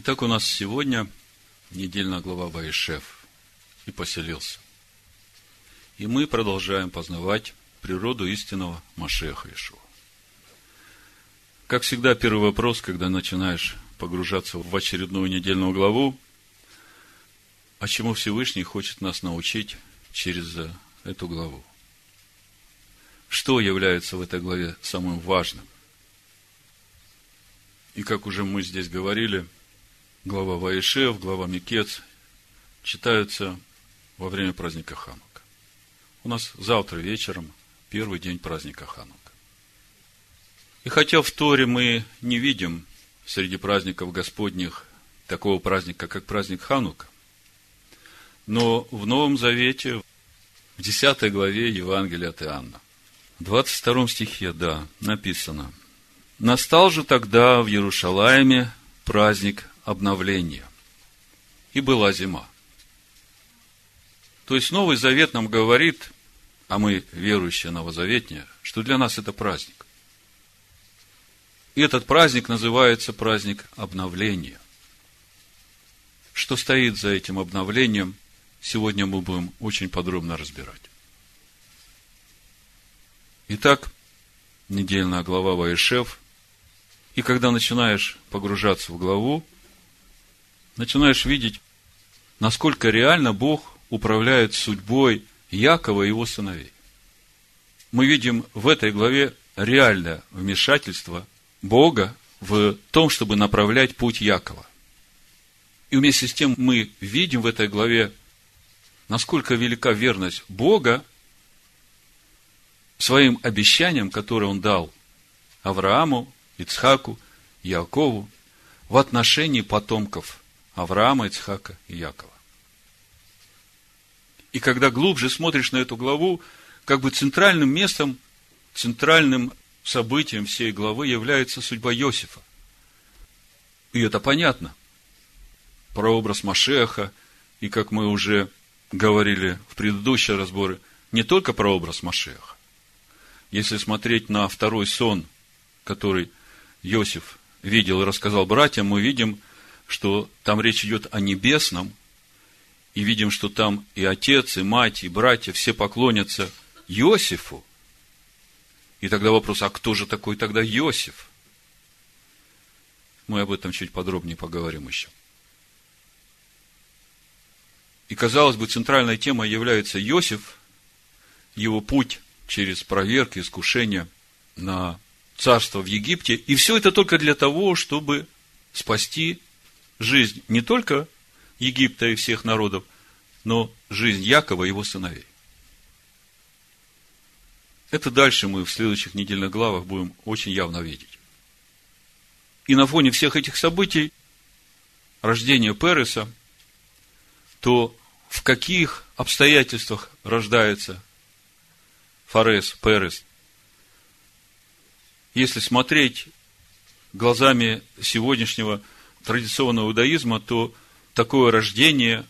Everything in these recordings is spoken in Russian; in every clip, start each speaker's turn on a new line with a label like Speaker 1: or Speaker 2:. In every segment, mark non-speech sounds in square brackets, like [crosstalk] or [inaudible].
Speaker 1: Итак, у нас сегодня недельная глава Ваишев и поселился. И мы продолжаем познавать природу истинного Машеха Ишуа. Как всегда, первый вопрос, когда начинаешь погружаться в очередную недельную главу, а чему Всевышний хочет нас научить через эту главу? Что является в этой главе самым важным? И как уже мы здесь говорили, глава Ваишев, глава Микец читаются во время праздника Ханука. У нас завтра вечером первый день праздника Ханука. И хотя в Торе мы не видим среди праздников Господних такого праздника, как праздник Ханука, но в Новом Завете, в 10 главе Евангелия от Иоанна, в 22 стихе, да, написано. Настал же тогда в Иерушалайме праздник обновления. И была зима. То есть Новый Завет нам говорит, а мы, верующие новозаветние, что для нас это праздник. И этот праздник называется праздник обновления. Что стоит за этим обновлением, сегодня мы будем очень подробно разбирать. Итак, недельная глава Ваишев. И когда начинаешь погружаться в главу, начинаешь видеть, насколько реально Бог управляет судьбой Якова и его сыновей. Мы видим в этой главе реальное вмешательство Бога в том, чтобы направлять путь Якова. И вместе с тем мы видим в этой главе, насколько велика верность Бога своим обещаниям, которые он дал Аврааму, Ицхаку, Якову в отношении потомков Авраама, Ицхака и Якова. И когда глубже смотришь на эту главу, как бы центральным местом, центральным событием всей главы является судьба Иосифа. И это понятно. Прообраз Машеха, и как мы уже говорили в предыдущие разборы, не только прообраз Машеха, если смотреть на второй сон, который Иосиф видел и рассказал братьям, мы видим, что там речь идет о небесном, и видим, что там и отец, и мать, и братья все поклонятся Иосифу. И тогда вопрос, а кто же такой тогда Иосиф? Мы об этом чуть подробнее поговорим еще. И, казалось бы, центральной темой является Иосиф, его путь через проверки, искушения на царство в Египте. И все это только для того, чтобы спасти жизнь не только Египта и всех народов, но жизнь Якова и его сыновей. Это дальше мы в следующих недельных главах будем очень явно видеть. И на фоне всех этих событий, рождения Переса, то в каких обстоятельствах рождается Фарес, Перес. Если смотреть глазами сегодняшнего традиционного иудаизма, то такое рождение,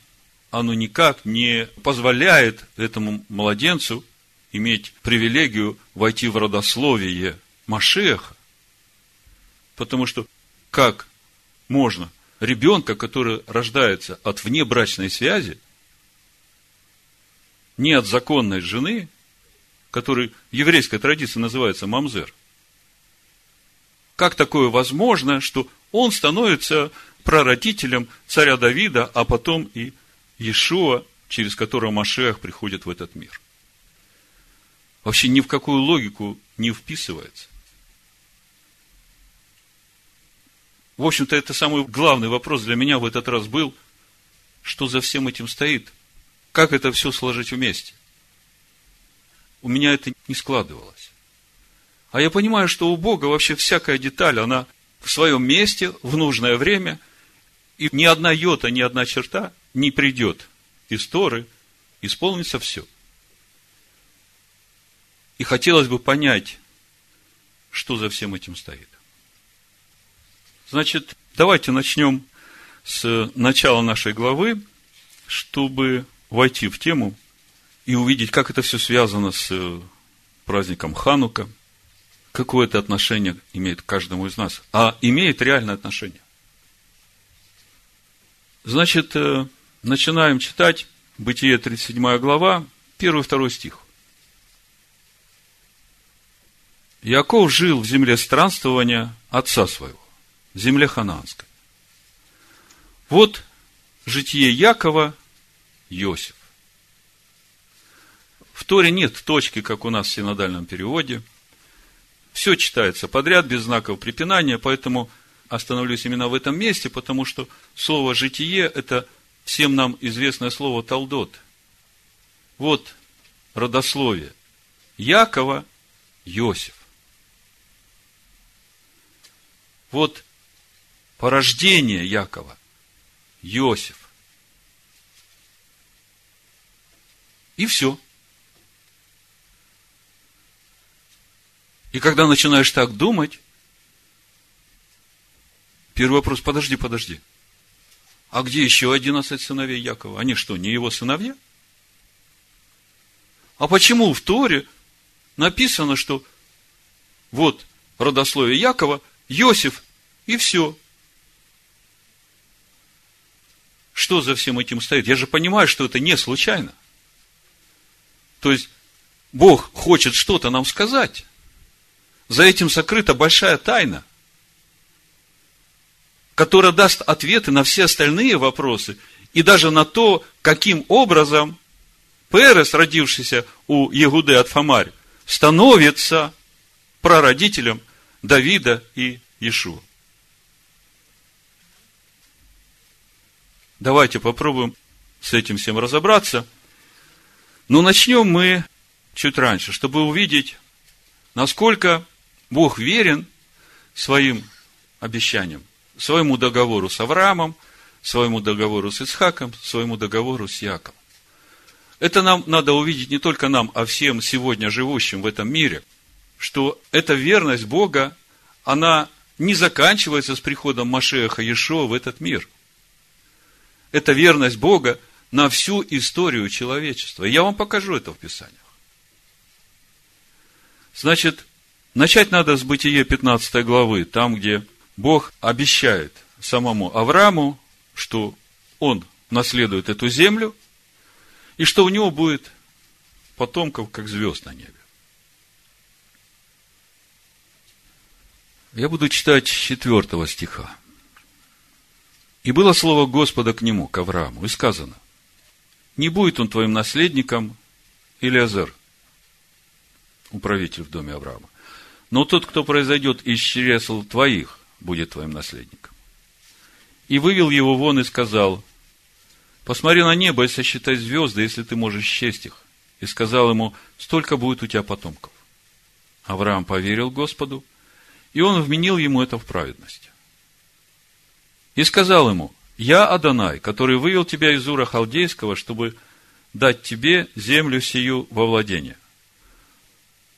Speaker 1: оно никак не позволяет этому младенцу иметь привилегию войти в родословие Машеха. Потому что как можно ребенка, который рождается от внебрачной связи, не от законной жены, который в еврейской традиции называется мамзер. Как такое возможно, что он становится прародителем царя Давида, а потом и Иешуа, через которого Машех приходит в этот мир? Вообще ни в какую логику не вписывается. В общем-то, это самый главный вопрос для меня в этот раз был, что за всем этим стоит? Как это все сложить вместе? у меня это не складывалось. А я понимаю, что у Бога вообще всякая деталь, она в своем месте, в нужное время, и ни одна йота, ни одна черта не придет из Торы, исполнится все. И хотелось бы понять, что за всем этим стоит. Значит, давайте начнем с начала нашей главы, чтобы войти в тему – и увидеть, как это все связано с праздником Ханука, какое это отношение имеет к каждому из нас. А имеет реальное отношение. Значит, э, начинаем читать Бытие 37 глава, 1-2 стих. Яков жил в земле странствования отца своего, в земле ханаанской. Вот житие Якова, Иосиф. В Торе нет точки, как у нас в синодальном переводе. Все читается подряд, без знаков препинания, поэтому остановлюсь именно в этом месте, потому что слово «житие» – это всем нам известное слово «талдот». Вот родословие. Якова – Иосиф. Вот порождение Якова – Иосиф. И все – И когда начинаешь так думать, первый вопрос, подожди, подожди. А где еще одиннадцать сыновей Якова? Они что, не его сыновья? А почему в Торе написано, что вот родословие Якова, Иосиф и все? Что за всем этим стоит? Я же понимаю, что это не случайно. То есть, Бог хочет что-то нам сказать. За этим сокрыта большая тайна, которая даст ответы на все остальные вопросы и даже на то, каким образом Перес, родившийся у Егуды от Фомарь, становится прародителем Давида и Иешуа. Давайте попробуем с этим всем разобраться. Но начнем мы чуть раньше, чтобы увидеть, насколько Бог верен своим обещаниям, своему договору с Авраамом, своему договору с Исхаком, своему договору с Яковом. Это нам надо увидеть не только нам, а всем сегодня живущим в этом мире, что эта верность Бога, она не заканчивается с приходом Машеха Иешуа в этот мир. Это верность Бога на всю историю человечества. я вам покажу это в Писаниях. Значит, Начать надо с Бытие 15 главы, там, где Бог обещает самому Аврааму, что он наследует эту землю, и что у него будет потомков, как звезд на небе. Я буду читать четвертого стиха. И было слово Господа к нему, к Аврааму, и сказано, не будет он твоим наследником, Илиазер, управитель в доме Авраама. Но тот, кто произойдет из чресл твоих, будет твоим наследником. И вывел его вон и сказал, посмотри на небо и сосчитай звезды, если ты можешь счесть их. И сказал ему, столько будет у тебя потомков. Авраам поверил Господу, и он вменил ему это в праведность. И сказал ему, я Адонай, который вывел тебя из Ура Халдейского, чтобы дать тебе землю сию во владение.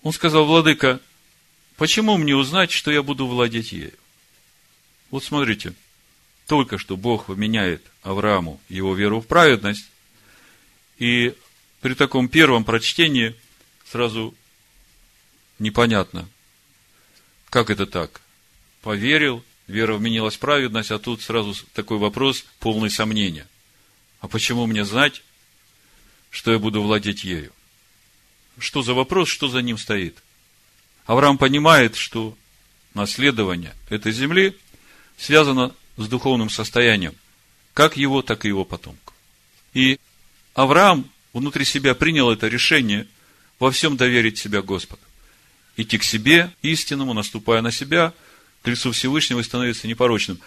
Speaker 1: Он сказал, владыка, Почему мне узнать, что я буду владеть ею? Вот смотрите, только что Бог поменяет Аврааму его веру в праведность, и при таком первом прочтении сразу непонятно, как это так? Поверил, вера вменилась в праведность, а тут сразу такой вопрос, полный сомнения. А почему мне знать, что я буду владеть ею? Что за вопрос, что за ним стоит? Авраам понимает, что наследование этой земли связано с духовным состоянием, как его, так и его потомков. И Авраам внутри себя принял это решение во всем доверить себя Господу. Идти к себе истинному, наступая на себя, к лицу Всевышнего и становиться непорочным.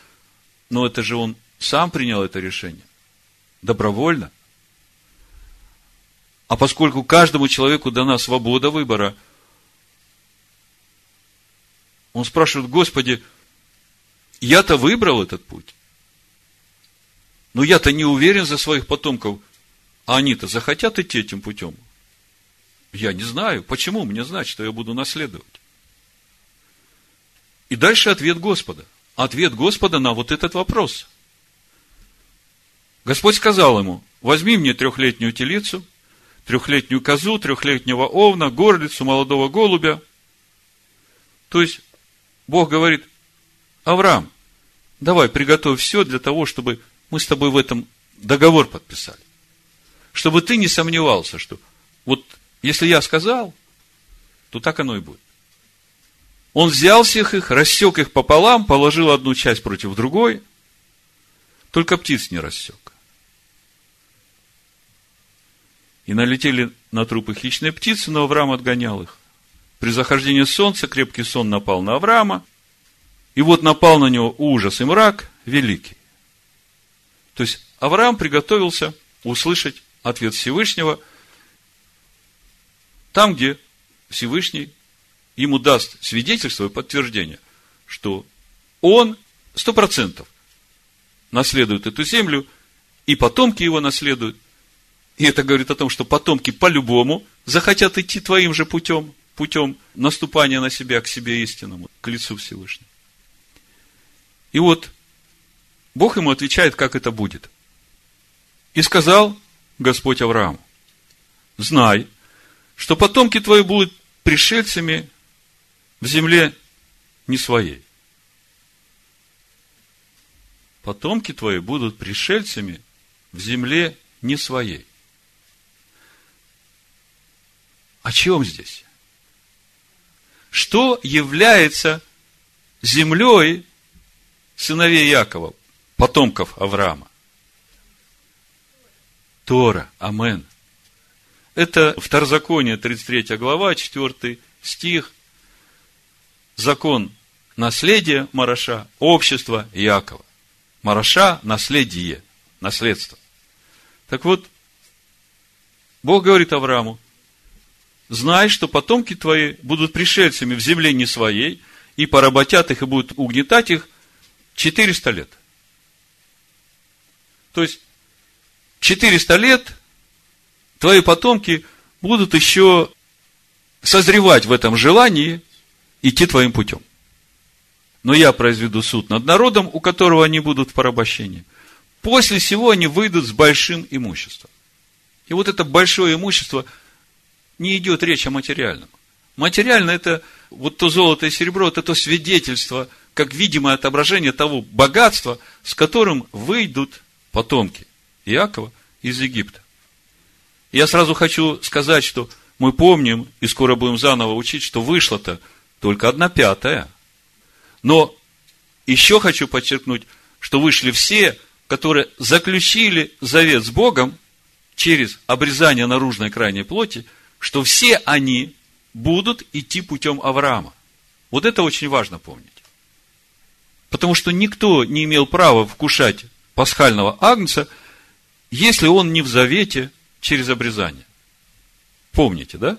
Speaker 1: Но это же он сам принял это решение. Добровольно. А поскольку каждому человеку дана свобода выбора – он спрашивает, Господи, я-то выбрал этот путь. Но я-то не уверен за своих потомков, а они-то захотят идти этим путем. Я не знаю, почему мне знать, что я буду наследовать. И дальше ответ Господа. Ответ Господа на вот этот вопрос. Господь сказал ему, возьми мне трехлетнюю телицу, трехлетнюю козу, трехлетнего овна, горлицу, молодого голубя. То есть, Бог говорит, Авраам, давай приготовь все для того, чтобы Мы с тобой в этом договор подписали. Чтобы ты не сомневался, что вот если я сказал, то так оно и будет. Он взял всех их, рассек их пополам, положил одну часть против другой, только птиц не рассек. И налетели на трупы хищные птицы, но Авраам отгонял их. При захождении солнца крепкий сон напал на Авраама, и вот напал на него ужас и мрак великий. То есть Авраам приготовился услышать ответ Всевышнего там, где Всевышний ему даст свидетельство и подтверждение, что он сто процентов наследует эту землю, и потомки его наследуют. И это говорит о том, что потомки по-любому захотят идти твоим же путем, путем наступания на себя к себе истинному, к лицу Всевышнему. И вот Бог ему отвечает, как это будет. И сказал Господь Аврааму, знай, что потомки твои будут пришельцами в земле не своей. Потомки твои будут пришельцами в земле не своей. О чем здесь? Что является землей сыновей Якова, потомков Авраама? Тора. Амен. Это Второзаконие, 33 глава, 4 стих. Закон наследия Мараша, общество Якова. Мараша – наследие, наследство. Так вот, Бог говорит Аврааму, знай, что потомки твои будут пришельцами в земле не своей, и поработят их и будут угнетать их 400 лет. То есть, 400 лет твои потомки будут еще созревать в этом желании идти твоим путем. Но я произведу суд над народом, у которого они будут в порабощении. После всего они выйдут с большим имуществом. И вот это большое имущество, не идет речь о материальном. Материально это вот то золото и серебро, это то свидетельство, как видимое отображение того богатства, с которым выйдут потомки Иакова из Египта. Я сразу хочу сказать, что мы помним, и скоро будем заново учить, что вышло-то только одна пятая. Но еще хочу подчеркнуть, что вышли все, которые заключили завет с Богом через обрезание наружной крайней плоти, что все они будут идти путем Авраама. Вот это очень важно помнить. Потому что никто не имел права вкушать пасхального агнца, если он не в завете через обрезание. Помните, да?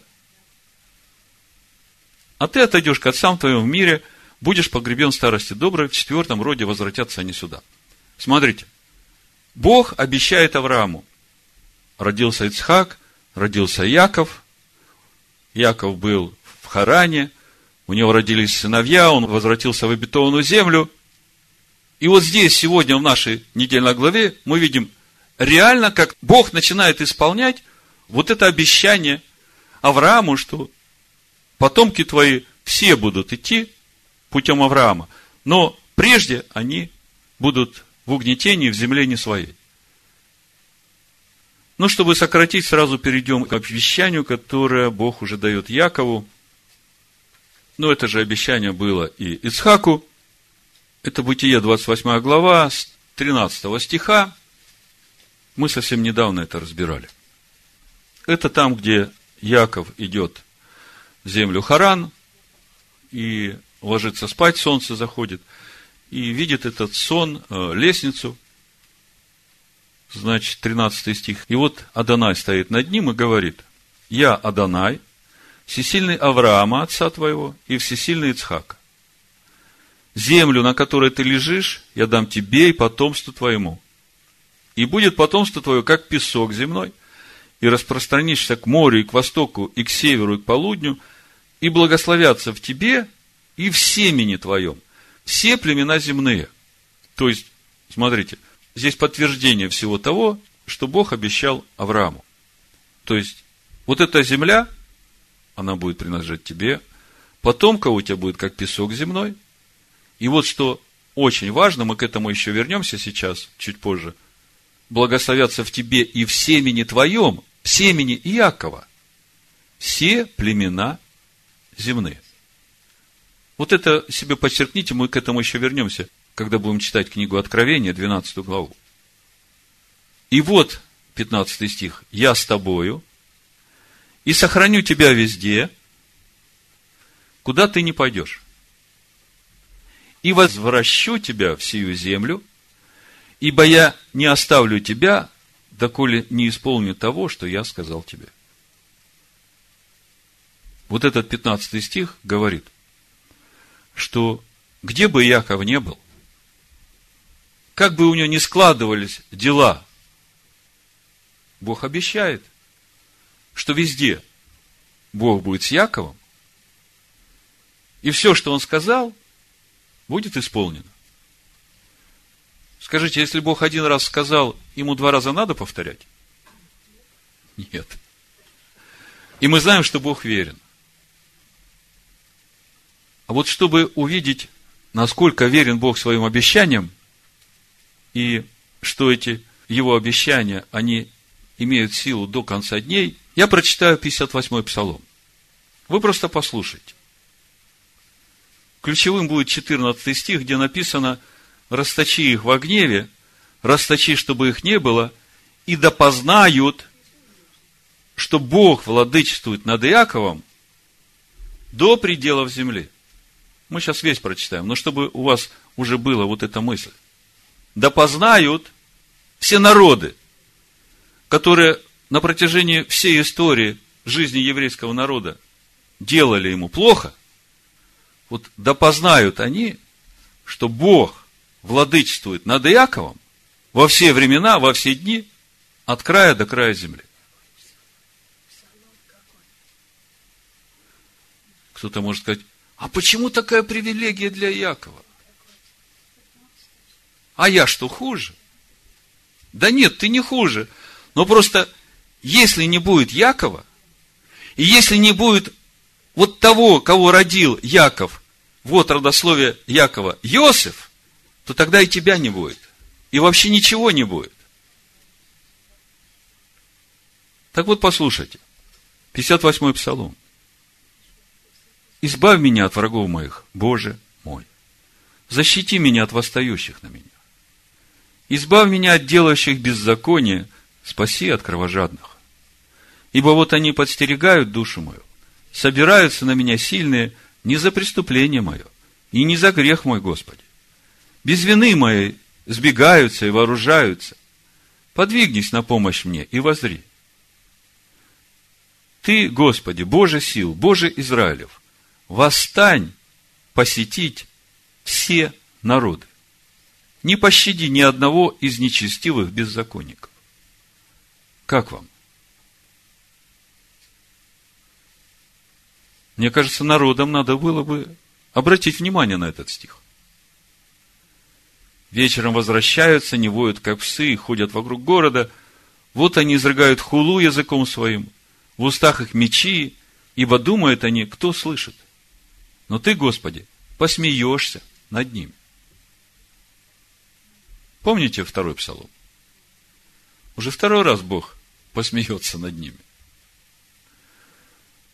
Speaker 1: А ты отойдешь к отцам твоим в мире – будешь погребен в старости доброй, в четвертом роде возвратятся они сюда. Смотрите, Бог обещает Аврааму. Родился Ицхак, родился Яков. Яков был в Харане, у него родились сыновья, он возвратился в обетованную землю. И вот здесь, сегодня, в нашей недельной главе, мы видим реально, как Бог начинает исполнять вот это обещание Аврааму, что потомки твои все будут идти путем Авраама. Но прежде они будут в угнетении в земле не своей. Ну, чтобы сократить, сразу перейдем к обещанию, которое Бог уже дает Якову. Ну, это же обещание было и Ицхаку. Это Бытие, 28 глава, с 13 стиха. Мы совсем недавно это разбирали. Это там, где Яков идет в землю Харан, и ложится спать, солнце заходит, и видит этот сон, э, лестницу, значит, 13 стих. И вот Адонай стоит над ним и говорит, я Адонай, всесильный Авраама, отца твоего, и всесильный Ицхака. Землю, на которой ты лежишь, я дам тебе и потомству твоему. И будет потомство твое, как песок земной, и распространишься к морю, и к востоку, и к северу, и к полудню, и благословятся в тебе и в семени твоем все племена земные. То есть, смотрите, здесь подтверждение всего того, что Бог обещал Аврааму. То есть, вот эта земля, она будет принадлежать тебе, потомка у тебя будет как песок земной, и вот что очень важно, мы к этому еще вернемся сейчас, чуть позже, благословятся в тебе и в семени твоем, в семени Иакова, все племена земные. Вот это себе подчеркните, мы к этому еще вернемся, когда будем читать книгу Откровения, 12 главу. И вот, 15 стих, «Я с тобою, и сохраню тебя везде, куда ты не пойдешь и возвращу тебя в сию землю, ибо я не оставлю тебя, доколе не исполню того, что я сказал тебе. Вот этот 15 стих говорит, что где бы Яков не был, как бы у него ни складывались дела, Бог обещает, что везде Бог будет с Яковом, и все, что он сказал, будет исполнено. Скажите, если Бог один раз сказал, ему два раза надо повторять? Нет. И мы знаем, что Бог верен. А вот чтобы увидеть, насколько верен Бог своим обещаниям, и что эти его обещания, они имеют силу до конца дней, я прочитаю 58-й псалом. Вы просто послушайте. Ключевым будет 14 стих, где написано «Расточи их во гневе, расточи, чтобы их не было, и да познают, что Бог владычествует над Иаковом до пределов земли». Мы сейчас весь прочитаем, но чтобы у вас уже была вот эта мысль. Да познают все народы, которые на протяжении всей истории жизни еврейского народа делали ему плохо – вот да познают они, что Бог владычествует над Иаковом во все времена, во все дни, от края до края земли. Кто-то может сказать, а почему такая привилегия для Якова? А я что, хуже? Да нет, ты не хуже. Но просто, если не будет Якова, и если не будет вот того, кого родил Яков вот родословие Якова Иосиф, то тогда и тебя не будет. И вообще ничего не будет. Так вот, послушайте. 58-й псалом. «Избавь меня от врагов моих, Боже мой. Защити меня от восстающих на меня. Избавь меня от делающих беззаконие, спаси от кровожадных. Ибо вот они подстерегают душу мою, собираются на меня сильные – не за преступление мое, и не за грех мой, Господи. Без вины моей сбегаются и вооружаются. Подвигнись на помощь мне и возри. Ты, Господи, Боже сил, Боже Израилев, восстань посетить все народы. Не пощади ни одного из нечестивых беззаконников. Как вам? Мне кажется, народам надо было бы обратить внимание на этот стих. Вечером возвращаются, не воют, как псы, и ходят вокруг города. Вот они изрыгают хулу языком своим, в устах их мечи, ибо думают они, кто слышит. Но ты, Господи, посмеешься над ними. Помните второй псалом? Уже второй раз Бог посмеется над ними.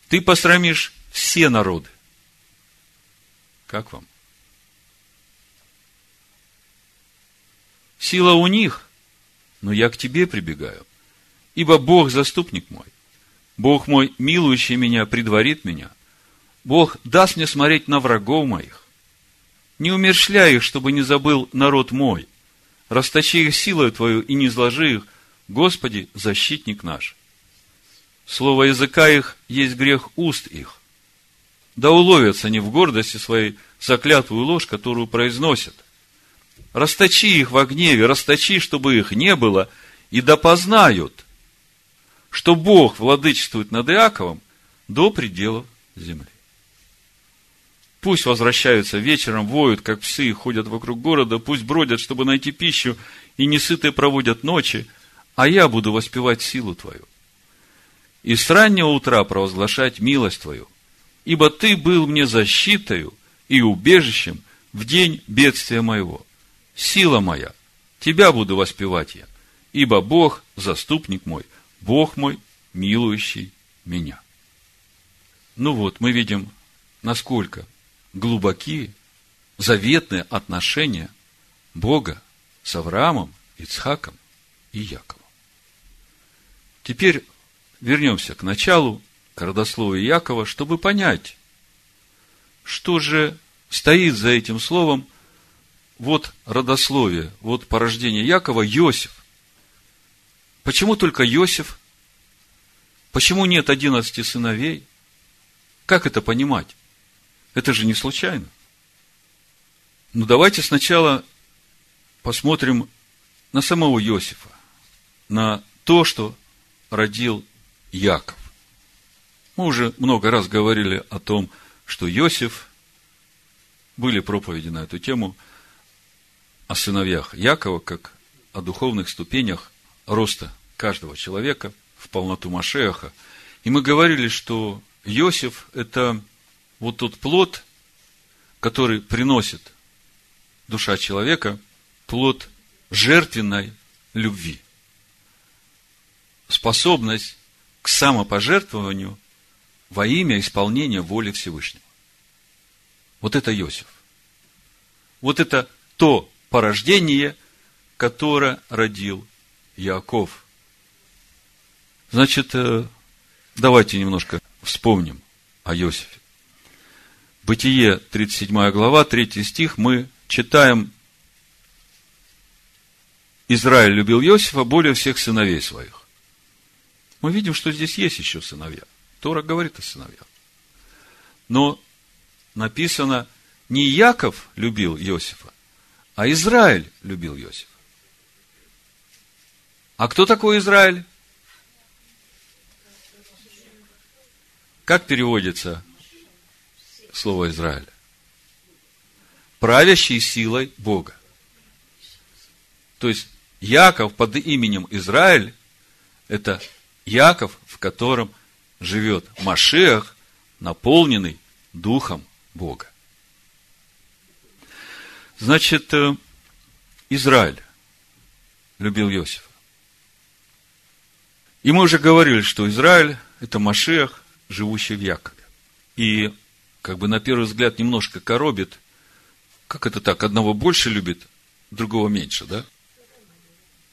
Speaker 1: Ты посрамишь все народы. Как вам? Сила у них, но я к тебе прибегаю. Ибо Бог заступник мой. Бог мой, милующий меня, предварит меня. Бог даст мне смотреть на врагов моих. Не умершляй их, чтобы не забыл народ мой. Расточи их силою Твою и не зложи их. Господи, защитник наш. Слово языка их есть грех уст их да уловятся они в гордости своей заклятую ложь, которую произносят. Расточи их во гневе, расточи, чтобы их не было, и да познают, что Бог владычествует над Иаковом до пределов земли. Пусть возвращаются вечером, воют, как псы, ходят вокруг города, пусть бродят, чтобы найти пищу, и несытые проводят ночи, а я буду воспевать силу Твою. И с раннего утра провозглашать милость Твою – ибо ты был мне защитою и убежищем в день бедствия моего. Сила моя, тебя буду воспевать я, ибо Бог – заступник мой, Бог мой, милующий меня. Ну вот, мы видим, насколько глубокие, заветные отношения Бога с Авраамом, Ицхаком и Яковом. Теперь вернемся к началу, к родословию Якова, чтобы понять, что же стоит за этим словом вот родословие, вот порождение Якова, Иосиф. Почему только Иосиф? Почему нет одиннадцати сыновей? Как это понимать? Это же не случайно. Ну, давайте сначала посмотрим на самого Иосифа, на то, что родил Яков. Мы уже много раз говорили о том, что Иосиф, были проповеди на эту тему, о сыновьях Якова, как о духовных ступенях роста каждого человека в полноту Машеха. И мы говорили, что Иосиф – это вот тот плод, который приносит душа человека, плод жертвенной любви. Способность к самопожертвованию во имя исполнения воли Всевышнего. Вот это Иосиф. Вот это то порождение, которое родил Яков. Значит, э, давайте немножко вспомним о Иосифе. Бытие, 37 глава, 3 стих, мы читаем Израиль любил Иосифа более всех сыновей своих. Мы видим, что здесь есть еще сыновья. Тора говорит о сыновьях. Но написано, не Яков любил Иосифа, а Израиль любил Иосифа. А кто такой Израиль? Как переводится слово Израиль? Правящий силой Бога. То есть, Яков под именем Израиль – это Яков, в котором живет Машех, наполненный Духом Бога. Значит, э, Израиль любил Иосифа. И мы уже говорили, что Израиль – это Машех, живущий в Якове. И, как бы на первый взгляд, немножко коробит, как это так, одного больше любит, другого меньше, да?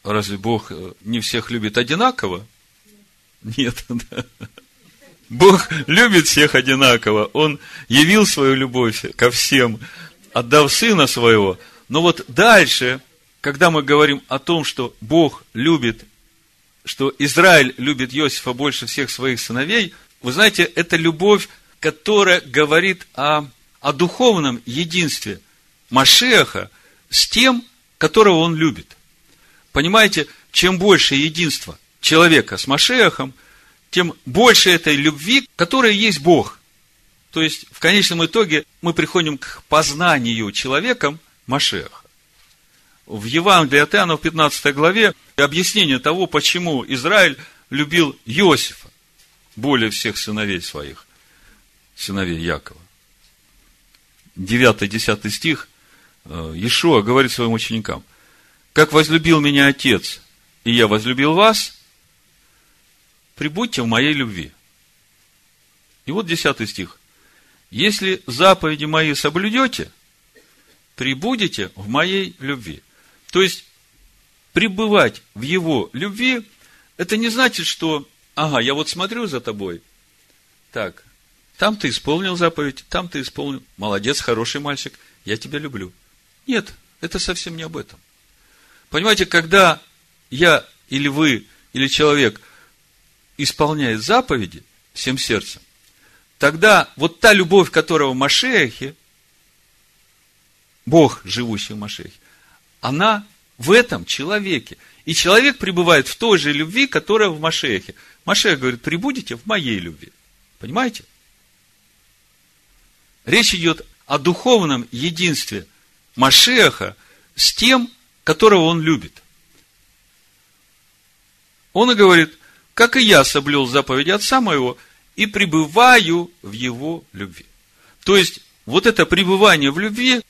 Speaker 1: Разве Бог э, не всех любит одинаково? Нет, [laughs] да. Бог любит всех одинаково. Он явил свою любовь ко всем, отдав Сына Своего. Но вот дальше, когда мы говорим о том, что Бог любит, что Израиль любит Иосифа больше всех своих сыновей, вы знаете, это любовь, которая говорит о, о духовном единстве Машеха с тем, которого он любит. Понимаете, чем больше единства человека с Машехом – тем больше этой любви, которая есть Бог. То есть, в конечном итоге, мы приходим к познанию человеком Машеха. В Евангелии от Иоанна в 15 главе объяснение того, почему Израиль любил Иосифа более всех сыновей своих, сыновей Якова. 9-10 стих э, Иешуа говорит своим ученикам, «Как возлюбил меня Отец, и я возлюбил вас, прибудьте в моей любви. И вот десятый стих. Если заповеди мои соблюдете, прибудете в моей любви. То есть, пребывать в его любви, это не значит, что, ага, я вот смотрю за тобой, так, там ты исполнил заповедь, там ты исполнил, молодец, хороший мальчик, я тебя люблю. Нет, это совсем не об этом. Понимаете, когда я или вы, или человек исполняет заповеди всем сердцем, тогда вот та любовь, которая в Машехе, Бог, живущий в Машехе, она в этом человеке. И человек пребывает в той же любви, которая в Машехе. Машех говорит, прибудете в моей любви. Понимаете? Речь идет о духовном единстве Машеха с тем, которого он любит. Он и говорит, как и я соблюл заповеди Отца моего и пребываю в его любви. То есть, вот это пребывание в любви,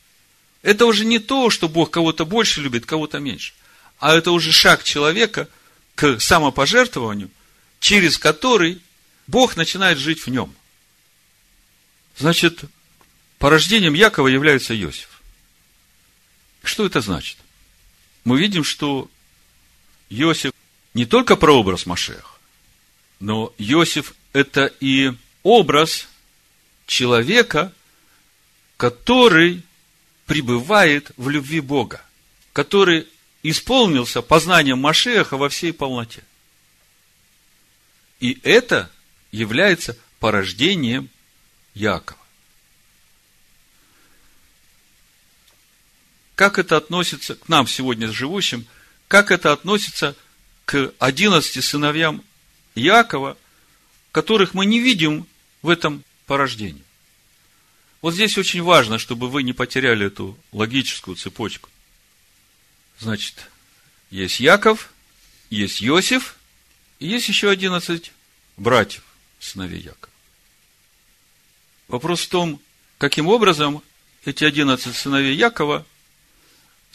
Speaker 1: это уже не то, что Бог кого-то больше любит, кого-то меньше, а это уже шаг человека к самопожертвованию, через который Бог начинает жить в нем. Значит, порождением Якова является Иосиф. Что это значит? Мы видим, что Иосиф не только прообраз Машех, но Иосиф – это и образ человека, который пребывает в любви Бога, который исполнился познанием Машеха во всей полноте. И это является порождением Якова. Как это относится к нам сегодня живущим? Как это относится к одиннадцати сыновьям Якова, которых мы не видим в этом порождении? Вот здесь очень важно, чтобы вы не потеряли эту логическую цепочку. Значит, есть Яков, есть Иосиф, и есть еще одиннадцать братьев, сыновей Якова. Вопрос в том, каким образом эти одиннадцать сыновей Якова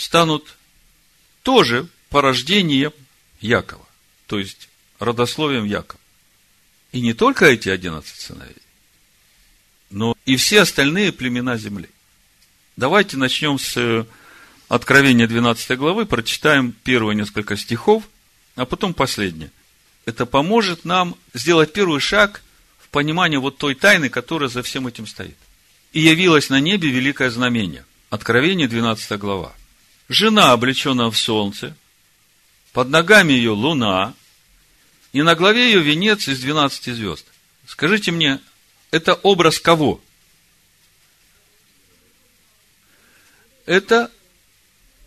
Speaker 1: станут тоже порождением Якова, то есть родословием Якова. И не только эти одиннадцать сыновей, но и все остальные племена земли. Давайте начнем с Откровения 12 главы, прочитаем первые несколько стихов, а потом последнее. Это поможет нам сделать первый шаг в понимании вот той тайны, которая за всем этим стоит. И явилось на небе великое знамение. Откровение 12 глава. Жена, облеченная в солнце, под ногами ее луна, и на главе ее венец из 12 звезд. Скажите мне, это образ кого? Это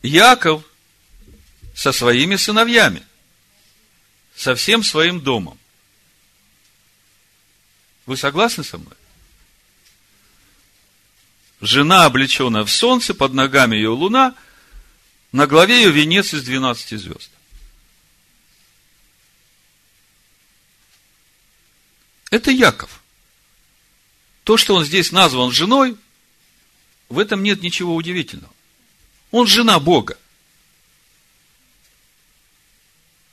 Speaker 1: Яков со своими сыновьями, со всем своим домом. Вы согласны со мной? Жена, облеченная в солнце, под ногами ее луна, на главе ее венец из 12 звезд. Это Яков. То, что он здесь назван женой, в этом нет ничего удивительного. Он жена Бога.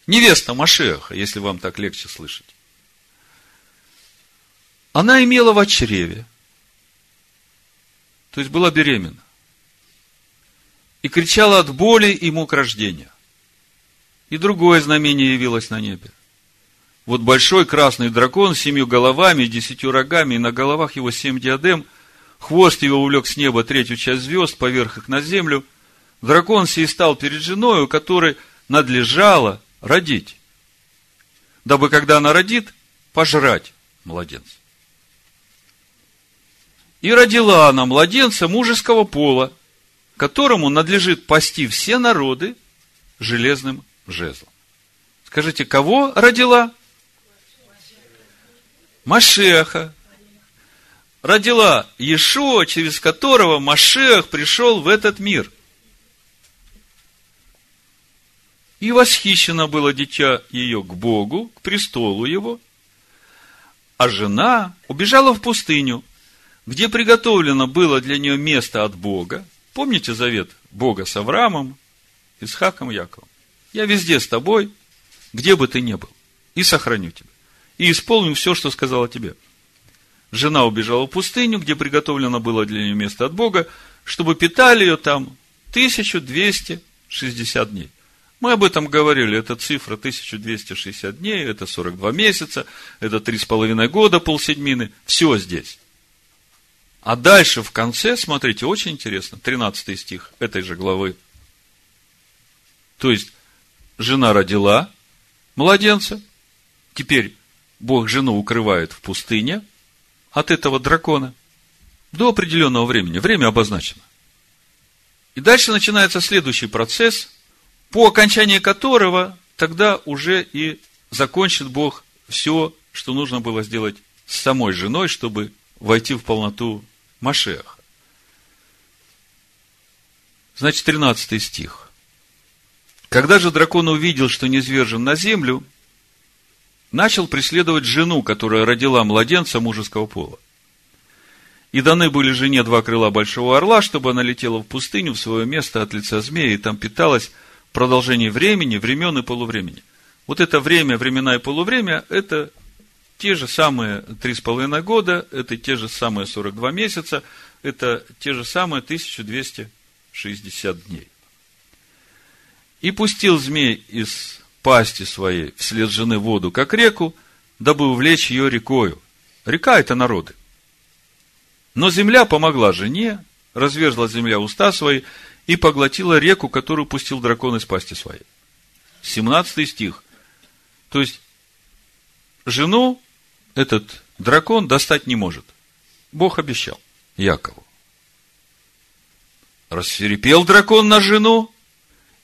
Speaker 1: Невеста Машеха, если вам так легче слышать. Она имела в чреве, то есть была беременна, и кричала от боли и мук рождения. И другое знамение явилось на небе. Вот большой красный дракон с семью головами десятью рогами, и на головах его семь диадем, хвост его увлек с неба третью часть звезд, поверх их на землю. Дракон сей стал перед женой, у которой надлежало родить, дабы, когда она родит, пожрать младенца. И родила она младенца мужеского пола, которому надлежит пасти все народы железным жезлом. Скажите, кого родила? Машеха. Родила Иешуа, через которого Машех пришел в этот мир – И восхищено было дитя ее к Богу, к престолу его. А жена убежала в пустыню, где приготовлено было для нее место от Бога. Помните завет Бога с Авраамом, Исхаком, Яковом? Я везде с тобой, где бы ты ни был, и сохраню тебя. И исполню все, что сказала тебе. Жена убежала в пустыню, где приготовлено было для нее место от Бога, чтобы питали ее там 1260 дней. Мы об этом говорили. Это цифра 1260 дней, это 42 месяца, это 3,5 года, полседьмины. Все здесь. А дальше в конце, смотрите, очень интересно, 13 стих этой же главы. То есть, жена родила младенца, теперь Бог жену укрывает в пустыне от этого дракона до определенного времени. Время обозначено. И дальше начинается следующий процесс – по окончании которого тогда уже и закончит Бог все, что нужно было сделать с самой женой, чтобы войти в полноту Машеха. Значит, 13 стих. Когда же дракон увидел, что не низвержен на землю, начал преследовать жену, которая родила младенца мужеского пола. И даны были жене два крыла большого орла, чтобы она летела в пустыню, в свое место от лица змея, и там питалась в продолжении времени, времен и полувремени. Вот это время, времена и полувремя, это те же самые три с половиной года, это те же самые 42 месяца, это те же самые 1260 дней. И пустил змей из пасти своей вслед жены воду, как реку, дабы увлечь ее рекою. Река – это народы. Но земля помогла жене, разверзла земля уста свои и поглотила реку, которую пустил дракон из пасти своей. 17 стих. То есть, жену этот дракон достать не может. Бог обещал Якову. Рассверепел дракон на жену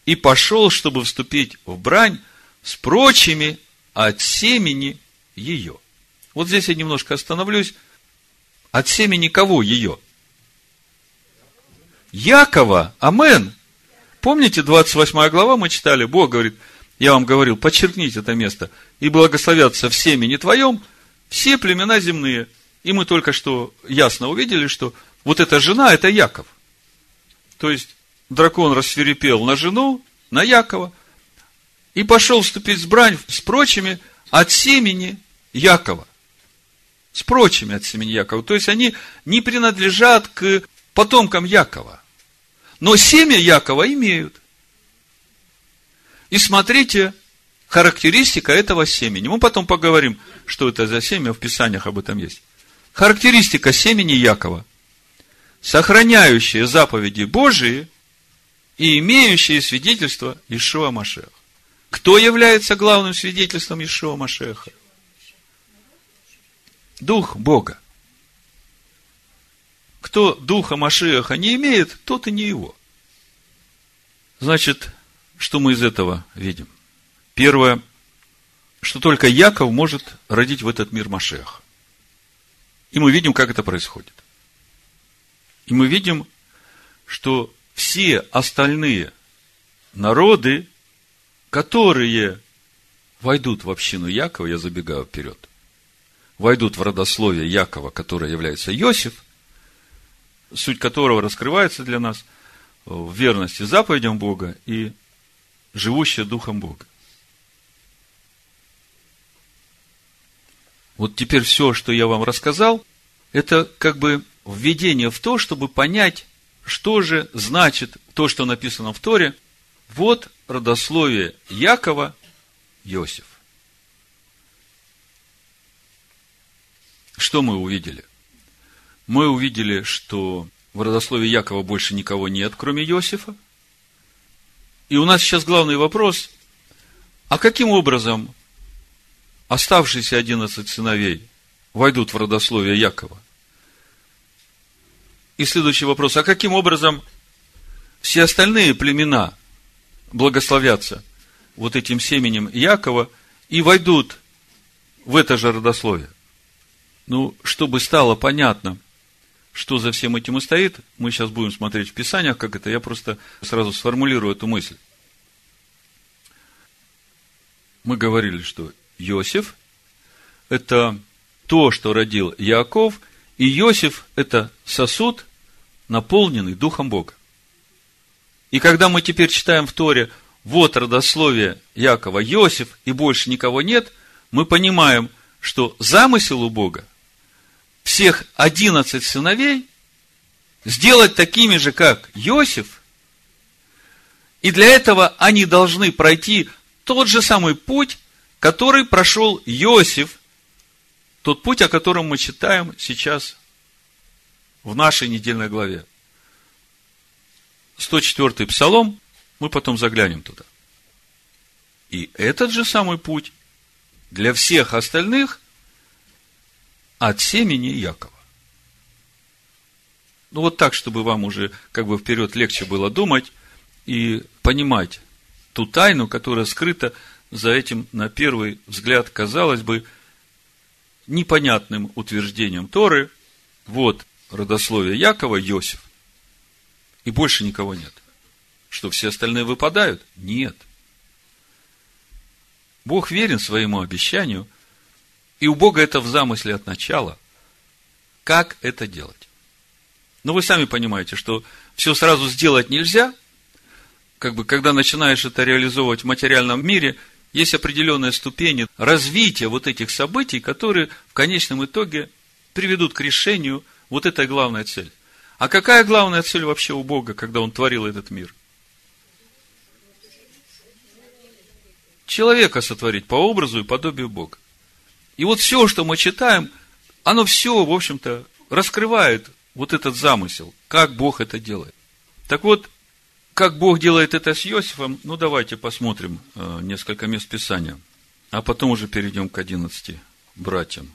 Speaker 1: и пошел, чтобы вступить в брань с прочими от семени ее. Вот здесь я немножко остановлюсь. От семени кого ее? Якова. Амен. Помните, 28 глава мы читали, Бог говорит, я вам говорил, подчеркните это место, и благословятся в семени твоем все племена земные. И мы только что ясно увидели, что вот эта жена – это Яков. То есть, дракон рассверепел на жену, на Якова, и пошел вступить в брань с прочими от семени Якова. С прочими от семени Якова. То есть, они не принадлежат к потомкам Якова. Но семя Якова имеют. И смотрите, характеристика этого семени. Мы потом поговорим, что это за семя, в Писаниях об этом есть. Характеристика семени Якова. Сохраняющие заповеди Божии и имеющие свидетельство Ишуа Машеха. Кто является главным свидетельством Ишуа Машеха? Дух Бога. Кто Духа Машеха не имеет, тот и не его. Значит, что мы из этого видим? Первое, что только Яков может родить в этот мир Машеха. И мы видим, как это происходит. И мы видим, что все остальные народы, которые войдут в общину Якова, я забегаю вперед, войдут в родословие Якова, которое является Иосиф, суть которого раскрывается для нас в верности заповедям Бога и живущая Духом Бога. Вот теперь все, что я вам рассказал, это как бы введение в то, чтобы понять, что же значит то, что написано в Торе. Вот родословие Якова Иосиф. Что мы увидели? Мы увидели, что в родословии Якова больше никого нет, кроме Иосифа. И у нас сейчас главный вопрос, а каким образом оставшиеся одиннадцать сыновей войдут в родословие Якова? И следующий вопрос, а каким образом все остальные племена благословятся вот этим семенем Якова и войдут в это же родословие? Ну, чтобы стало понятно, что за всем этим и стоит, мы сейчас будем смотреть в Писаниях, как это, я просто сразу сформулирую эту мысль. Мы говорили, что Иосиф – это то, что родил Яков, и Иосиф – это сосуд, наполненный Духом Бога. И когда мы теперь читаем в Торе, вот родословие Якова Иосиф, и больше никого нет, мы понимаем, что замысел у Бога всех одиннадцать сыновей сделать такими же, как Иосиф, и для этого они должны пройти тот же самый путь, который прошел Иосиф, тот путь, о котором мы читаем сейчас в нашей недельной главе. 104-й псалом, мы потом заглянем туда. И этот же самый путь для всех остальных от семени Якова. Ну, вот так, чтобы вам уже как бы вперед легче было думать и понимать ту тайну, которая скрыта за этим, на первый взгляд, казалось бы, непонятным утверждением Торы. Вот родословие Якова, Иосиф. И больше никого нет. Что все остальные выпадают? Нет. Бог верен своему обещанию, и у Бога это в замысле от начала. Как это делать? Но вы сами понимаете, что все сразу сделать нельзя. Как бы, когда начинаешь это реализовывать в материальном мире, есть определенные ступени развития вот этих событий, которые в конечном итоге приведут к решению вот этой главной цели. А какая главная цель вообще у Бога, когда Он творил этот мир? Человека сотворить по образу и подобию Бога. И вот все, что мы читаем, оно все, в общем-то, раскрывает вот этот замысел, как Бог это делает. Так вот, как Бог делает это с Иосифом, ну давайте посмотрим э, несколько мест Писания, а потом уже перейдем к 11 братьям.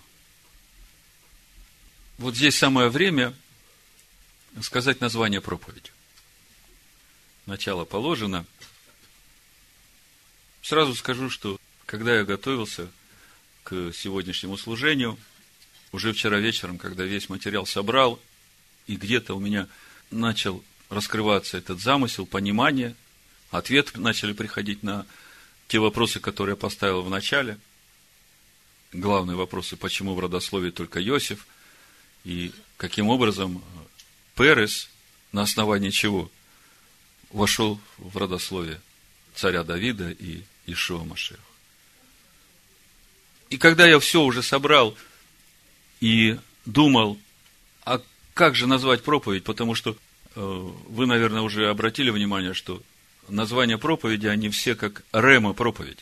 Speaker 1: Вот здесь самое время сказать название проповеди. Начало положено. Сразу скажу, что когда я готовился к сегодняшнему служению, уже вчера вечером, когда весь материал собрал, и где-то у меня начал раскрываться этот замысел, понимание, ответы начали приходить на те вопросы, которые я поставил в начале. Главные вопросы, почему в родословии только Иосиф, и каким образом Перес на основании чего вошел в родословие царя Давида и Ишуа Машеха. И когда я все уже собрал и думал, а как же назвать проповедь, потому что вы, наверное, уже обратили внимание, что названия проповеди, они все как рема проповедь.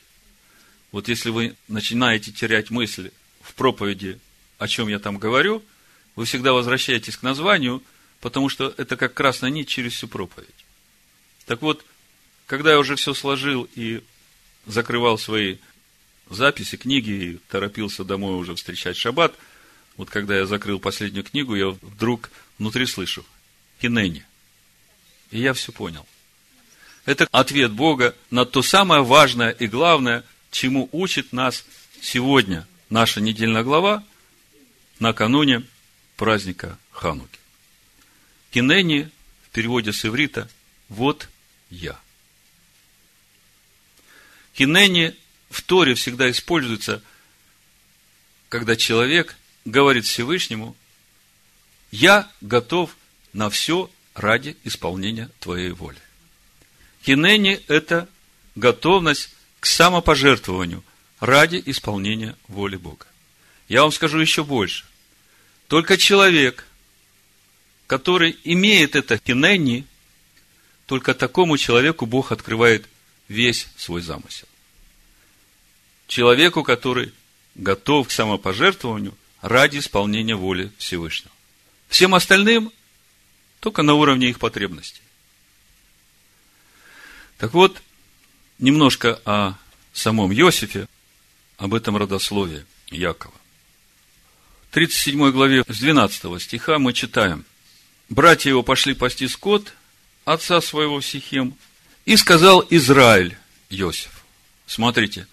Speaker 1: Вот если вы начинаете терять мысль в проповеди, о чем я там говорю, вы всегда возвращаетесь к названию, потому что это как красная нить через всю проповедь. Так вот, когда я уже все сложил и закрывал свои записи, книги, и торопился домой уже встречать шаббат, вот когда я закрыл последнюю книгу, я вдруг внутри слышу «Хинени». И я все понял. Это ответ Бога на то самое важное и главное, чему учит нас сегодня наша недельная глава накануне праздника Хануки. Кинени в переводе с иврита «Вот я». Кинени в Торе всегда используется, когда человек говорит Всевышнему, я готов на все ради исполнения Твоей воли. Кинени – это готовность к самопожертвованию ради исполнения воли Бога. Я вам скажу еще больше. Только человек, который имеет это кинени, только такому человеку Бог открывает весь свой замысел. Человеку, который готов к самопожертвованию ради исполнения воли Всевышнего. Всем остальным только на уровне их потребностей. Так вот, немножко о самом Иосифе, об этом родословии Якова. В 37 главе с 12 стиха мы читаем. Братья его пошли пасти скот, отца своего в Сихем, и сказал Израиль Иосиф. Смотрите,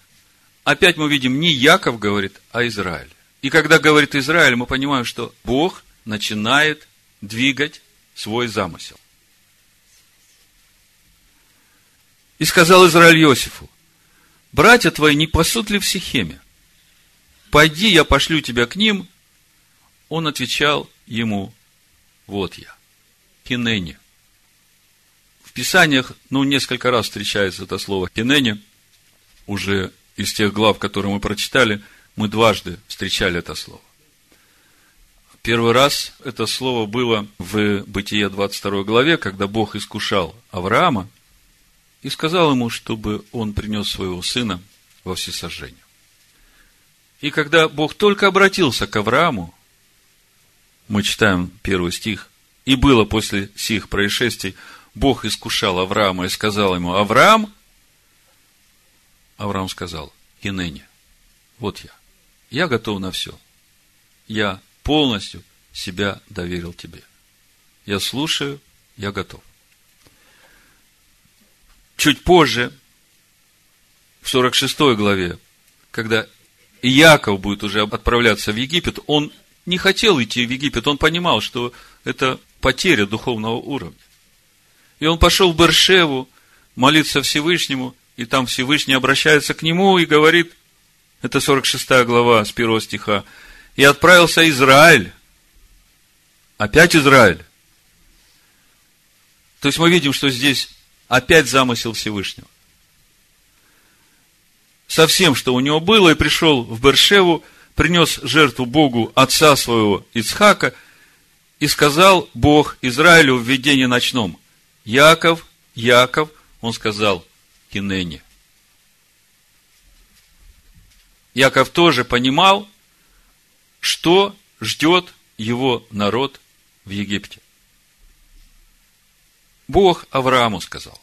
Speaker 1: опять мы видим, не Яков говорит, а Израиль. И когда говорит Израиль, мы понимаем, что Бог начинает двигать свой замысел. И сказал Израиль Иосифу, братья твои не пасут ли в Сихеме? Пойди, я пошлю тебя к ним. Он отвечал ему, вот я. Кинени. В Писаниях, ну, несколько раз встречается это слово кинени. Уже из тех глав, которые мы прочитали, мы дважды встречали это слово. Первый раз это слово было в Бытие 22 главе, когда Бог искушал Авраама и сказал ему, чтобы он принес своего сына во всесожжение. И когда Бог только обратился к Аврааму, мы читаем первый стих, и было после сих происшествий, Бог искушал Авраама и сказал ему, Авраам, Авраам сказал, Инене, вот я. Я готов на все. Я полностью себя доверил тебе. Я слушаю, я готов. Чуть позже, в 46 главе, когда Иаков будет уже отправляться в Египет, он не хотел идти в Египет, он понимал, что это потеря духовного уровня. И он пошел в Бершеву молиться Всевышнему, и там Всевышний обращается к нему и говорит, это 46 глава с 1 стиха, и отправился Израиль, опять Израиль, То есть мы видим, что здесь опять замысел Всевышнего. Со всем, что у него было, и пришел в Бершеву, принес жертву Богу отца своего Ицхака, и сказал Бог Израилю в видении ночном, Яков, Яков, он сказал, Кинене. Яков тоже понимал, что ждет его народ в Египте. Бог Аврааму сказал,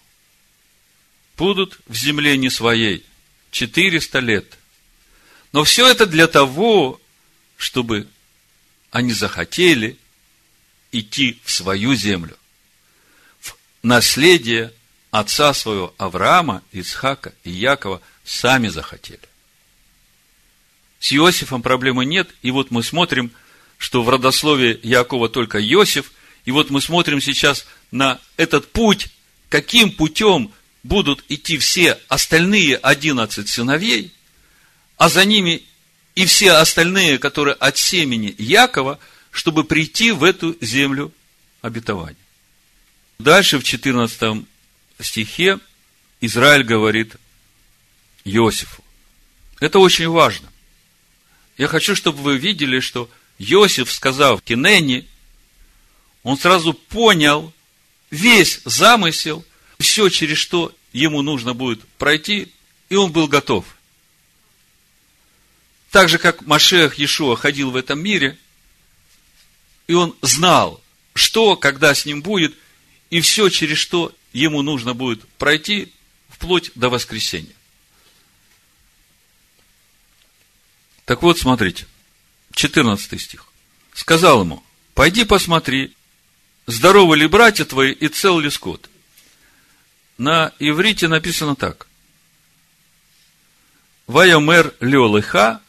Speaker 1: будут в земле не своей 400 лет. Но все это для того, чтобы они захотели идти в свою землю, в наследие отца своего Авраама, Ицхака и Якова сами захотели. С Иосифом проблемы нет, и вот мы смотрим, что в родословии Якова только Иосиф, и вот мы смотрим сейчас на этот путь, каким путем будут идти все остальные одиннадцать сыновей, а за ними и все остальные, которые от семени Якова, чтобы прийти в эту землю обетования. Дальше в 14 стихе Израиль говорит Иосифу. Это очень важно. Я хочу, чтобы вы видели, что Иосиф, сказав Кинене, он сразу понял весь замысел, все, через что ему нужно будет пройти, и он был готов. Так же, как Машех Иешуа ходил в этом мире, и он знал, что, когда с ним будет, и все, через что ему нужно будет пройти, вплоть до воскресения. Так вот, смотрите, 14 стих. Сказал ему, пойди посмотри, здоровы ли братья твои и цел ли скот. На иврите написано так. Вайомер леолыха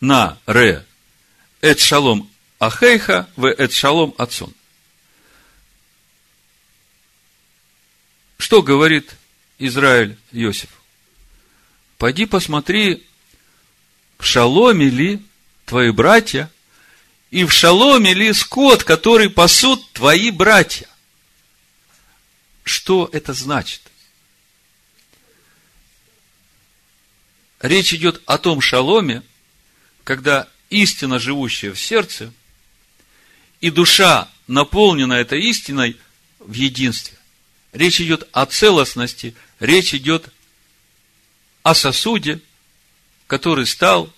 Speaker 1: на ре эт шалом ахейха в эт шалом отцон. Что говорит Израиль Иосиф? Пойди посмотри, в шаломе ли твои братья, и в шаломе ли скот, который пасут твои братья. Что это значит? Речь идет о том шаломе, когда истина, живущая в сердце, и душа, наполнена этой истиной в единстве. Речь идет о целостности, речь идет о сосуде, который стал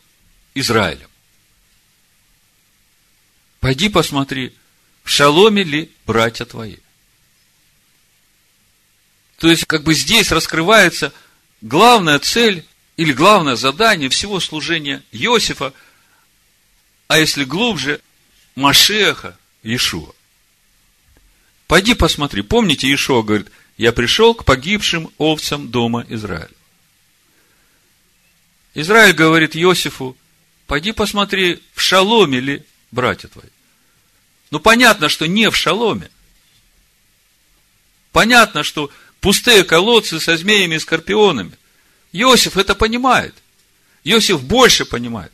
Speaker 1: Израилем. Пойди посмотри, в шаломе ли братья твои. То есть, как бы здесь раскрывается главная цель или главное задание всего служения Иосифа, а если глубже, Машеха Иешуа. Пойди посмотри. Помните, Иешуа говорит, я пришел к погибшим овцам дома Израиля. Израиль говорит Иосифу, пойди посмотри, в шаломе ли братья твои. Ну, понятно, что не в шаломе. Понятно, что пустые колодцы со змеями и скорпионами. Иосиф это понимает. Иосиф больше понимает.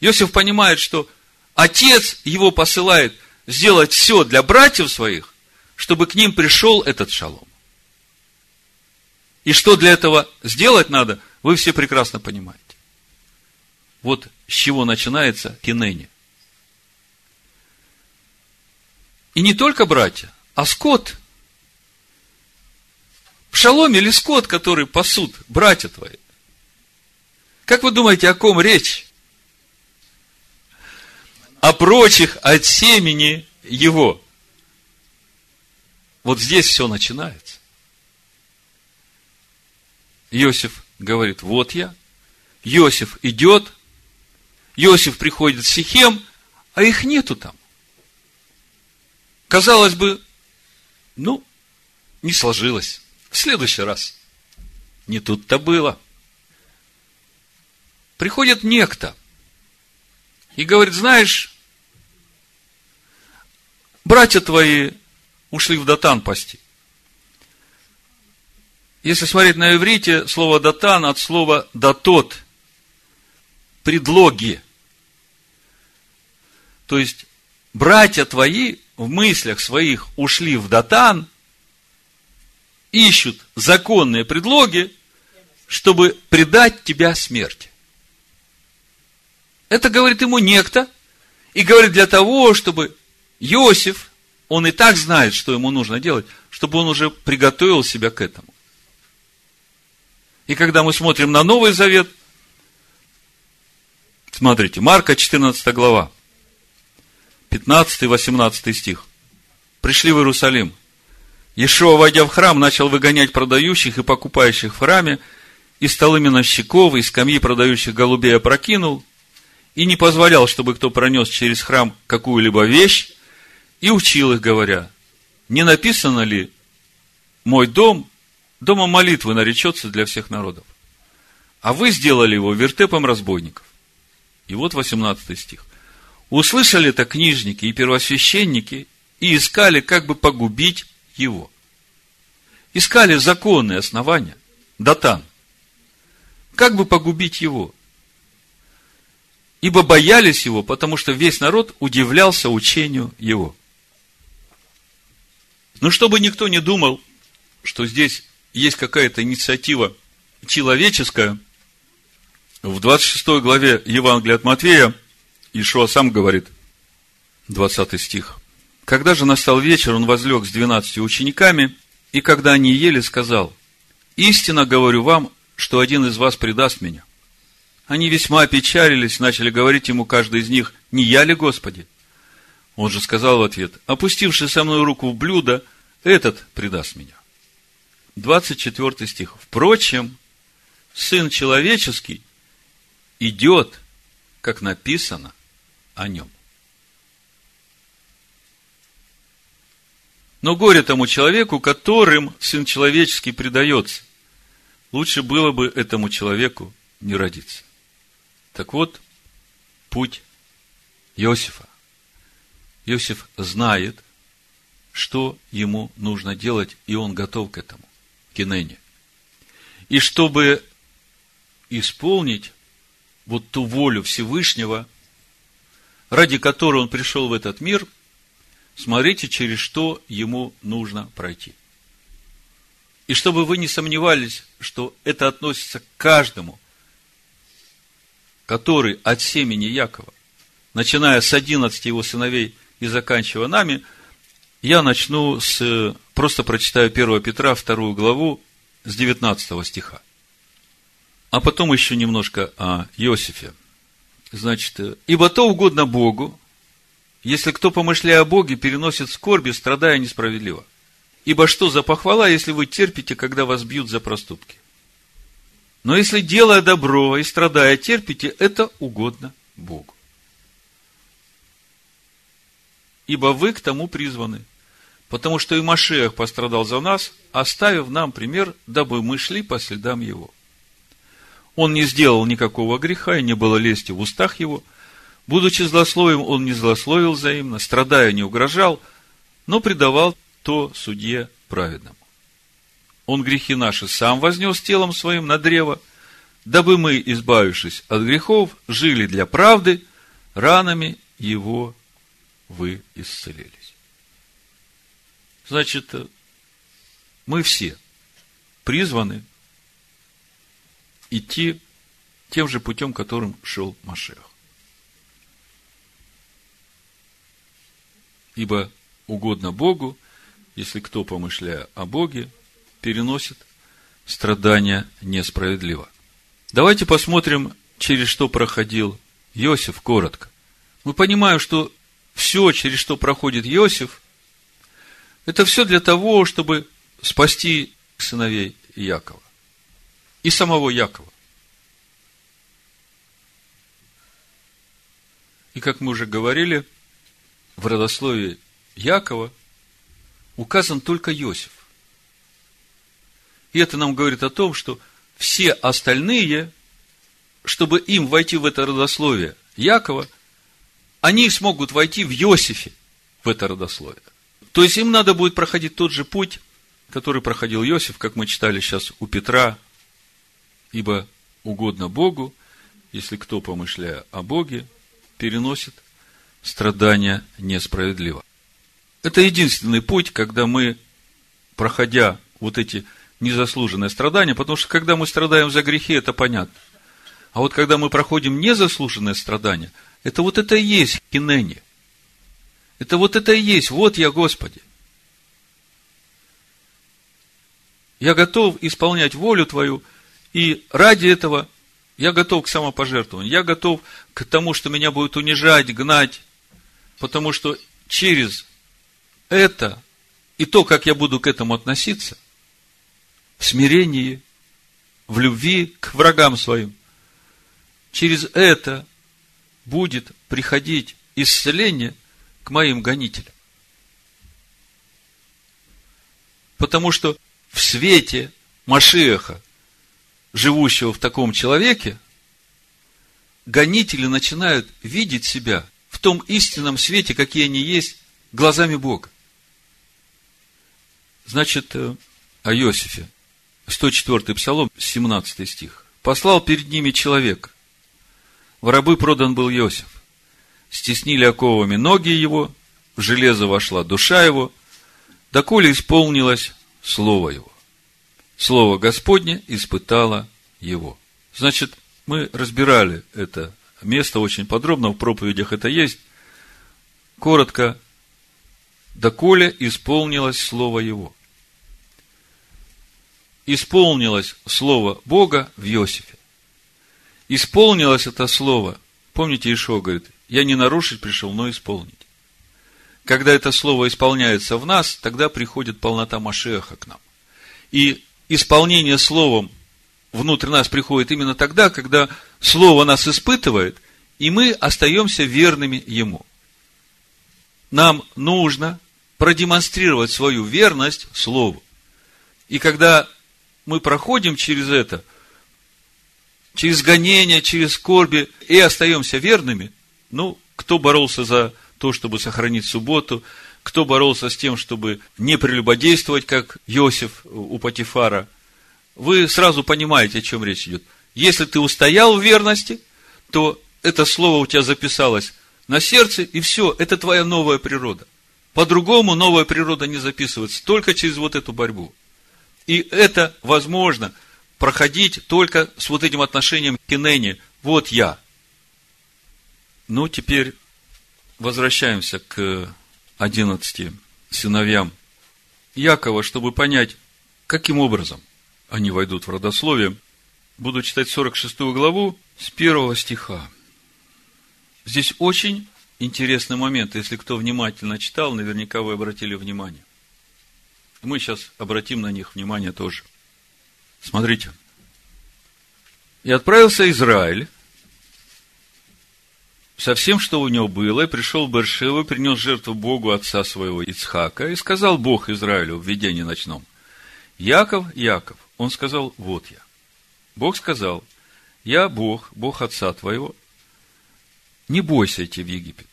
Speaker 1: Иосиф понимает, что отец его посылает сделать все для братьев своих, чтобы к ним пришел этот шалом. И что для этого сделать надо, вы все прекрасно понимаете. Вот с чего начинается кинени. И не только братья, а скот. В шаломе или скот, который пасут братья твои. Как вы думаете, о ком речь? О прочих от семени его. Вот здесь все начинается. Иосиф говорит, вот я. Иосиф идет, Иосиф приходит в Сихем, а их нету там. Казалось бы, ну, не сложилось. В следующий раз. Не тут-то было. Приходит некто и говорит, знаешь, братья твои ушли в Датан пасти. Если смотреть на иврите, слово датан от слова датот, предлоги. То есть, братья твои в мыслях своих ушли в Датан, ищут законные предлоги, чтобы предать тебя смерти. Это говорит ему некто, и говорит для того, чтобы Иосиф, он и так знает, что ему нужно делать, чтобы он уже приготовил себя к этому. И когда мы смотрим на Новый Завет, смотрите, Марка 14 глава, 15-18 стих. Пришли в Иерусалим. Ешуа, войдя в храм, начал выгонять продающих и покупающих в храме, и столы миновщиков, и скамьи продающих голубей опрокинул, и не позволял, чтобы кто пронес через храм какую-либо вещь, и учил их, говоря, не написано ли, мой дом, домом молитвы наречется для всех народов. А вы сделали его вертепом разбойников. И вот 18 стих. Услышали это книжники и первосвященники и искали, как бы погубить его. Искали законные основания, датан. Как бы погубить его? Ибо боялись его, потому что весь народ удивлялся учению его. Но чтобы никто не думал, что здесь есть какая-то инициатива человеческая, в 26 главе Евангелия от Матвея Ишуа сам говорит, 20 стих. Когда же настал вечер, он возлег с двенадцатью учениками, и когда они ели, сказал, «Истинно говорю вам, что один из вас предаст меня». Они весьма опечалились, начали говорить ему каждый из них, «Не я ли, Господи?» Он же сказал в ответ, «Опустивший со мной руку в блюдо, этот предаст меня». 24 стих. Впрочем, Сын Человеческий идет, как написано о нем. Но горе тому человеку, которым Сын Человеческий предается. Лучше было бы этому человеку не родиться. Так вот, путь Иосифа. Иосиф знает, что ему нужно делать, и он готов к этому, к Инене. И чтобы исполнить вот ту волю Всевышнего, ради которой он пришел в этот мир, смотрите, через что ему нужно пройти. И чтобы вы не сомневались, что это относится к каждому, который от семени Якова, начиная с 11 его сыновей и заканчивая нами, я начну с, просто прочитаю 1 Петра, 2 главу, с 19 стиха. А потом еще немножко о Иосифе. Значит, ибо то угодно Богу, если кто, помышляя о Боге, переносит скорби, страдая несправедливо. Ибо что за похвала, если вы терпите, когда вас бьют за проступки? Но если делая добро и страдая терпите, это угодно Богу. Ибо вы к тому призваны. Потому что и Машех пострадал за нас, оставив нам пример, дабы мы шли по следам его. Он не сделал никакого греха, и не было лести в устах его. Будучи злословием, он не злословил взаимно, страдая не угрожал, но предавал то судье праведному. Он грехи наши сам вознес телом своим на древо, дабы мы, избавившись от грехов, жили для правды, ранами его вы исцелились. Значит, мы все призваны идти тем же путем, которым шел Машех. Ибо угодно Богу, если кто, помышляя о Боге, переносит страдания несправедливо. Давайте посмотрим, через что проходил Иосиф коротко. Мы понимаем, что все, через что проходит Иосиф, это все для того, чтобы спасти сыновей Якова и самого Якова. И как мы уже говорили, в родословии Якова указан только Иосиф. И это нам говорит о том, что все остальные, чтобы им войти в это родословие Якова, они смогут войти в Иосифе, в это родословие. То есть им надо будет проходить тот же путь, который проходил Иосиф, как мы читали сейчас у Петра, ибо угодно Богу, если кто, помышляя о Боге, переносит страдания несправедливо. Это единственный путь, когда мы, проходя вот эти незаслуженные страдания, потому что когда мы страдаем за грехи, это понятно. А вот когда мы проходим незаслуженные страдания, это вот это и есть кинени. Это вот это и есть, вот я, Господи. Я готов исполнять волю Твою, и ради этого я готов к самопожертвованию. Я готов к тому, что меня будет унижать, гнать, потому что через это и то, как я буду к этому относиться, в смирении, в любви к врагам своим, через это будет приходить исцеление к моим гонителям. Потому что в свете Машеха, живущего в таком человеке, гонители начинают видеть себя в том истинном свете, какие они есть, глазами Бога. Значит, э, о Иосифе. 104 Псалом, 17 стих. «Послал перед ними человек. В рабы продан был Иосиф. Стеснили оковами ноги его, в железо вошла душа его, доколе исполнилось слово его. Слово Господне испытало его». Значит, мы разбирали это место очень подробно, в проповедях это есть. Коротко, доколе исполнилось слово его исполнилось слово Бога в Иосифе. Исполнилось это слово. Помните, Ишо говорит, я не нарушить пришел, но исполнить. Когда это слово исполняется в нас, тогда приходит полнота Машеха к нам. И исполнение словом внутрь нас приходит именно тогда, когда слово нас испытывает, и мы остаемся верными ему. Нам нужно продемонстрировать свою верность слову. И когда мы проходим через это, через гонения, через скорби, и остаемся верными, ну, кто боролся за то, чтобы сохранить субботу, кто боролся с тем, чтобы не прелюбодействовать, как Иосиф у Патифара, вы сразу понимаете, о чем речь идет. Если ты устоял в верности, то это слово у тебя записалось на сердце, и все, это твоя новая природа. По-другому новая природа не записывается, только через вот эту борьбу. И это возможно проходить только с вот этим отношением к Кенене. Вот я. Ну, теперь возвращаемся к одиннадцати сыновьям Якова, чтобы понять, каким образом они войдут в родословие. Буду читать 46 главу с первого стиха. Здесь очень интересный момент. Если кто внимательно читал, наверняка вы обратили внимание. Мы сейчас обратим на них внимание тоже. Смотрите. И отправился Израиль со всем, что у него было, и пришел в Бершеву, принес жертву Богу отца своего Ицхака, и сказал Бог Израилю в видении ночном, Яков, Яков. Он сказал, вот я. Бог сказал, я Бог, Бог отца твоего, не бойся идти в Египет,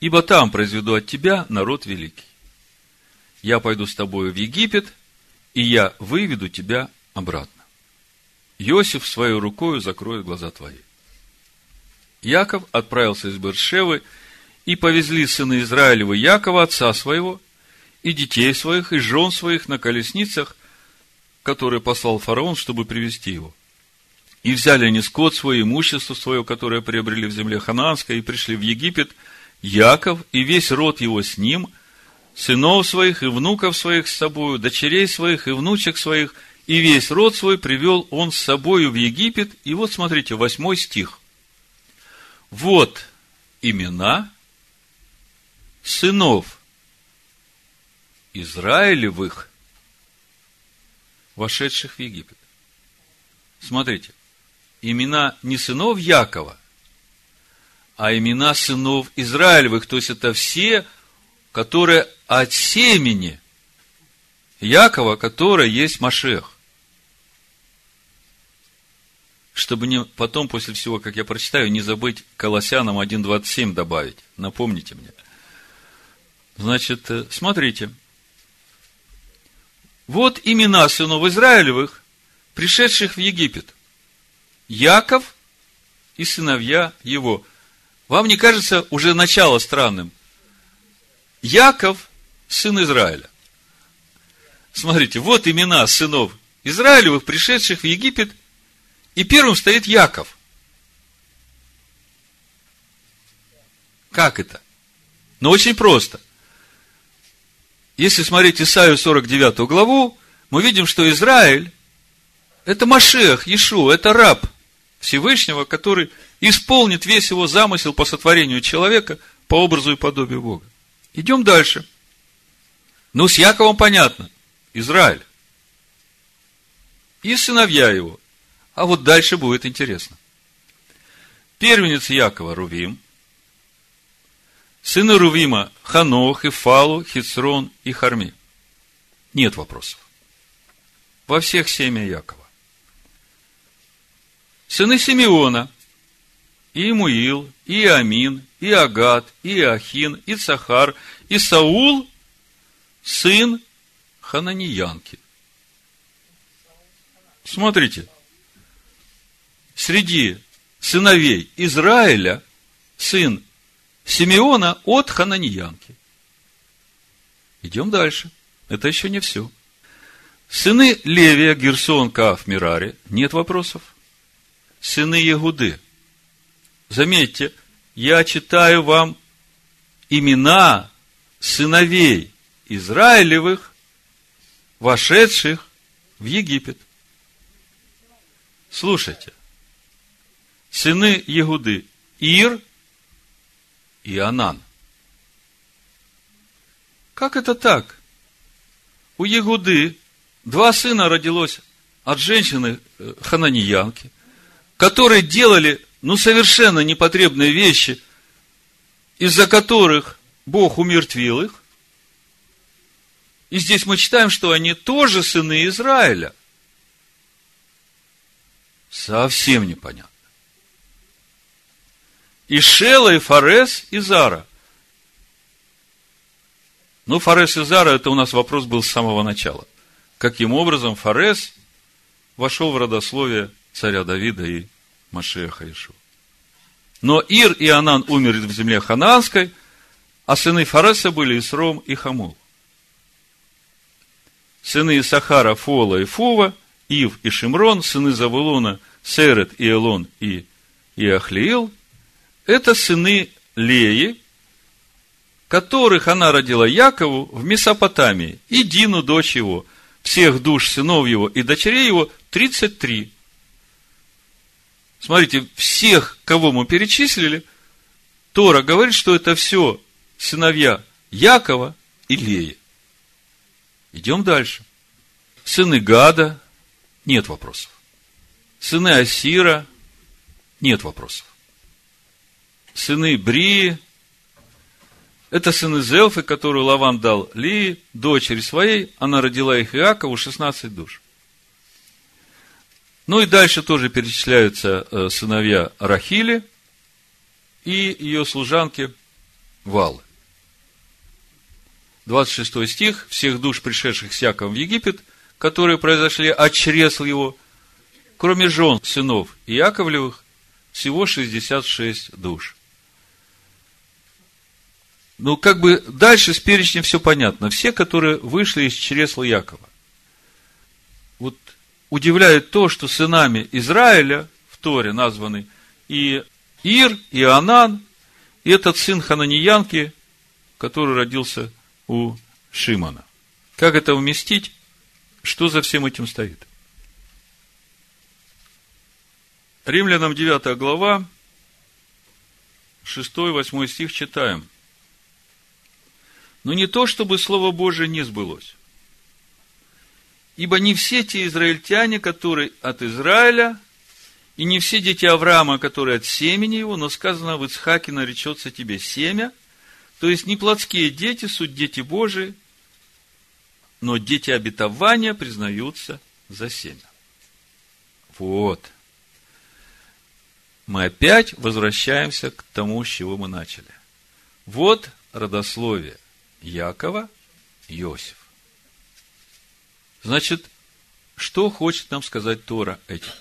Speaker 1: ибо там произведу от тебя народ великий я пойду с тобою в Египет, и я выведу тебя обратно. Иосиф своей рукою закроет глаза твои. Яков отправился из Бершевы, и повезли сыны Израилева Якова, отца своего, и детей своих, и жен своих на колесницах, которые послал фараон, чтобы привести его. И взяли они скот свой, имущество свое, которое приобрели в земле ханаанской, и пришли в Египет, Яков и весь род его с ним – сынов своих и внуков своих с собою, дочерей своих и внучек своих, и весь род свой привел он с собою в Египет. И вот смотрите, восьмой стих. Вот имена сынов Израилевых, вошедших в Египет. Смотрите, имена не сынов Якова, а имена сынов Израилевых, то есть это все которое от семени Якова, которое есть Машех. Чтобы не, потом, после всего, как я прочитаю, не забыть Колоссянам 1.27 добавить. Напомните мне. Значит, э, смотрите. Вот имена сынов Израилевых, пришедших в Египет. Яков и сыновья его. Вам не кажется уже начало странным? Яков – сын Израиля. Смотрите, вот имена сынов Израилевых, пришедших в Египет, и первым стоит Яков. Как это? Ну, очень просто. Если смотреть Исаию 49 главу, мы видим, что Израиль – это Машех, Ишу, это раб Всевышнего, который исполнит весь его замысел по сотворению человека по образу и подобию Бога. Идем дальше. Ну, с Яковом понятно. Израиль. И сыновья его. А вот дальше будет интересно. Первенец Якова Рувим. Сыны Рувима Ханох, Ифалу, Хицрон и Харми. Нет вопросов. Во всех семя Якова. Сыны Симеона – и Имуил, и Амин, и Агат, и Ахин, и Цахар, и Саул, сын Хананиянки. Смотрите, среди сыновей Израиля сын Симеона от Хананиянки. Идем дальше. Это еще не все. Сыны Левия, Герсон, Каф, Мирари. Нет вопросов. Сыны Ягуды. Заметьте, я читаю вам имена сыновей Израилевых, вошедших в Египет. Слушайте. Сыны Егуды Ир и Анан. Как это так? У Егуды два сына родилось от женщины э, хананиянки, которые делали ну, совершенно непотребные вещи, из-за которых Бог умертвил их. И здесь мы читаем, что они тоже сыны Израиля. Совсем непонятно. И Шела, и Фарес, и Зара. Ну, Фарес и Зара, это у нас вопрос был с самого начала. Каким образом Фарес вошел в родословие царя Давида и Машеха Ишуа. Но Ир и Анан умерли в земле Ханаанской, а сыны Фареса были Исром и Хамул. Сыны Исахара, Фола и Фува, Ив и Шимрон, сыны Завулона, Серет и Элон и Иахлиил, это сыны Леи, которых она родила Якову в Месопотамии, и Дину, дочь его, всех душ сынов его и дочерей его, 33. Смотрите, всех, кого мы перечислили, Тора говорит, что это все сыновья Якова и Леи. Идем дальше. Сыны Гада, нет вопросов. Сыны Асира, нет вопросов. Сыны Брии, это сыны Зелфы, которую Лаван дал Лии, дочери своей, она родила их Иакову 16 душ. Ну и дальше тоже перечисляются э, сыновья Рахили и ее служанки Валы. 26 стих. Всех душ, пришедших с Яковом в Египет, которые произошли от чресл его, кроме жен, сынов Яковлевых, всего 66 душ. Ну, как бы дальше с перечнем все понятно. Все, которые вышли из чресла Якова удивляет то, что сынами Израиля в Торе названы и Ир, и Анан, и этот сын Хананиянки, который родился у Шимона. Как это вместить? Что за всем этим стоит? Римлянам 9 глава, 6-8 стих читаем. Но не то, чтобы Слово Божие не сбылось. Ибо не все те израильтяне, которые от Израиля, и не все дети Авраама, которые от семени его, но сказано, в Ицхаке наречется тебе семя, то есть не плотские дети, суть дети Божии, но дети обетования признаются за семя. Вот. Мы опять возвращаемся к тому, с чего мы начали. Вот родословие Якова, Иосиф. Значит, что хочет нам сказать Тора этим?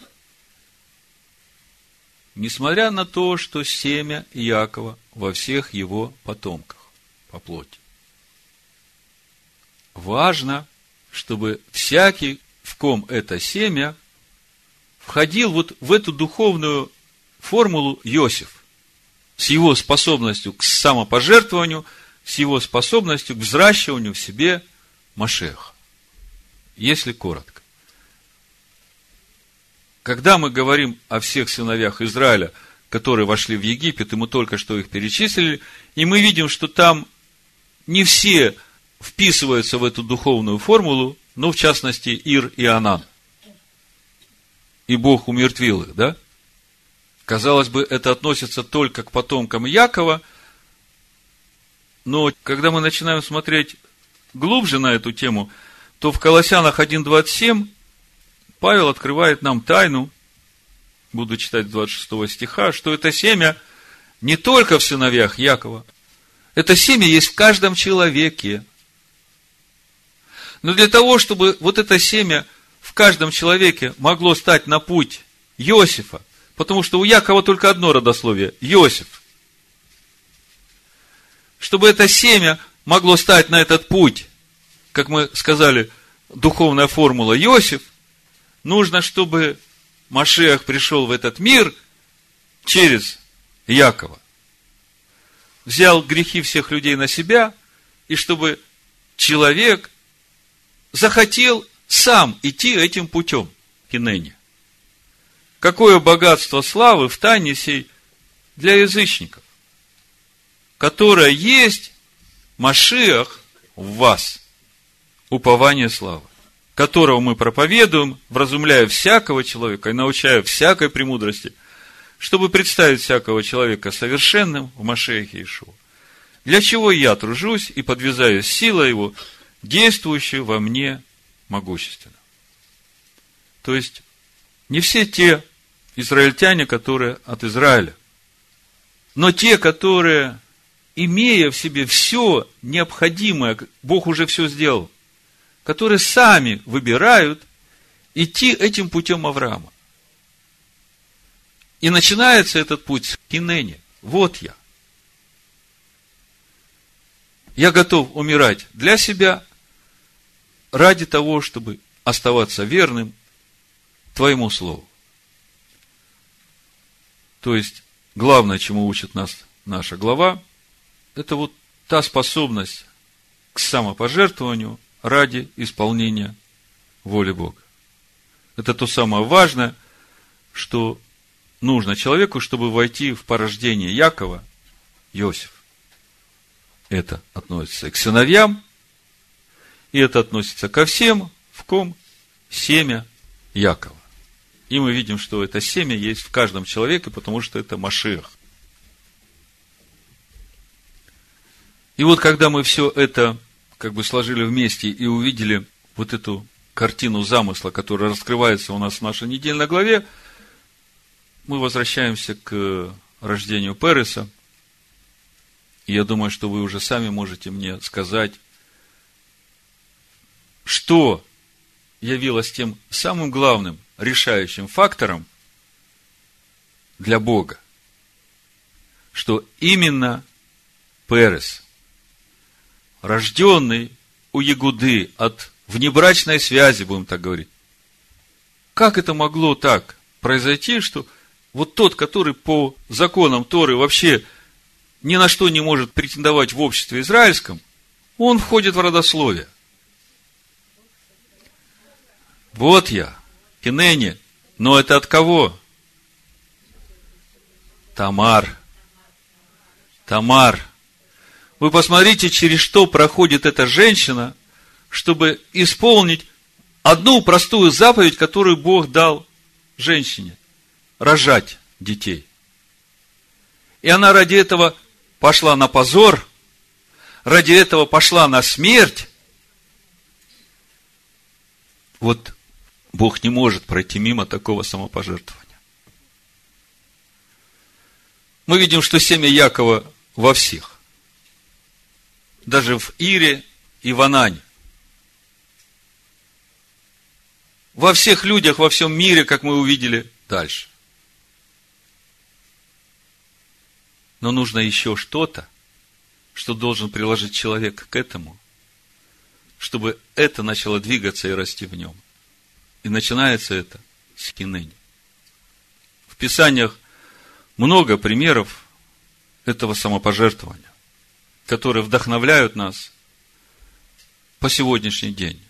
Speaker 1: Несмотря на то, что семя Иакова во всех его потомках по плоти. Важно, чтобы всякий, в ком это семя, входил вот в эту духовную формулу Иосиф с его способностью к самопожертвованию, с его способностью к взращиванию в себе Машеха. Если коротко. Когда мы говорим о всех сыновьях Израиля, которые вошли в Египет, и мы только что их перечислили, и мы видим, что там не все вписываются в эту духовную формулу, ну, в частности, Ир и Анан. И Бог умертвил их, да? Казалось бы, это относится только к потомкам Якова, но когда мы начинаем смотреть глубже на эту тему, то в Колоссянах 1.27 Павел открывает нам тайну, буду читать 26 стиха, что это семя не только в сыновьях Якова, это семя есть в каждом человеке. Но для того, чтобы вот это семя в каждом человеке могло стать на путь Иосифа, потому что у Якова только одно родословие – Иосиф. Чтобы это семя могло стать на этот путь, как мы сказали, духовная формула Иосиф, нужно, чтобы Машех пришел в этот мир через Якова. Взял грехи всех людей на себя, и чтобы человек захотел сам идти этим путем, Хинене. Какое богатство славы в тайне сей для язычников, которое есть Машиах в вас, упование славы, которого мы проповедуем, вразумляя всякого человека и научая всякой премудрости, чтобы представить всякого человека совершенным в Машеяхе Ишуа. Для чего я тружусь и подвязаюсь сила его, действующую во мне могущественно. То есть, не все те израильтяне, которые от Израиля. Но те, которые, имея в себе все необходимое, Бог уже все сделал, которые сами выбирают идти этим путем Авраама. И начинается этот путь с Кинени. Вот я. Я готов умирать для себя, ради того, чтобы оставаться верным Твоему Слову. То есть, главное, чему учит нас наша глава, это вот та способность к самопожертвованию ради исполнения воли Бога. Это то самое важное, что нужно человеку, чтобы войти в порождение Якова, Иосиф. Это относится к сыновьям, и это относится ко всем, в ком семя Якова. И мы видим, что это семя есть в каждом человеке, потому что это Машех. И вот когда мы все это как бы сложили вместе и увидели вот эту картину замысла, которая раскрывается у нас в нашей недельной главе, мы возвращаемся к рождению Переса. И я думаю, что вы уже сами можете мне сказать, что явилось тем самым главным решающим фактором для Бога, что именно Перес, рожденный у Ягуды от внебрачной связи, будем так говорить, как это могло так произойти, что вот тот, который по законам Торы вообще ни на что не может претендовать в обществе израильском, он входит в родословие. Вот я, Кинене. Но это от кого? Тамар. Тамар. Вы посмотрите, через что проходит эта женщина, чтобы исполнить одну простую заповедь, которую Бог дал женщине. Рожать детей. И она ради этого пошла на позор, ради этого пошла на смерть. Вот Бог не может пройти мимо такого самопожертвования. Мы видим, что семя Якова во всех. Даже в Ире и в Анане. Во всех людях, во всем мире, как мы увидели дальше. Но нужно еще что-то, что должен приложить человек к этому, чтобы это начало двигаться и расти в нем. И начинается это с хинени. В Писаниях много примеров этого самопожертвования, которые вдохновляют нас по сегодняшний день.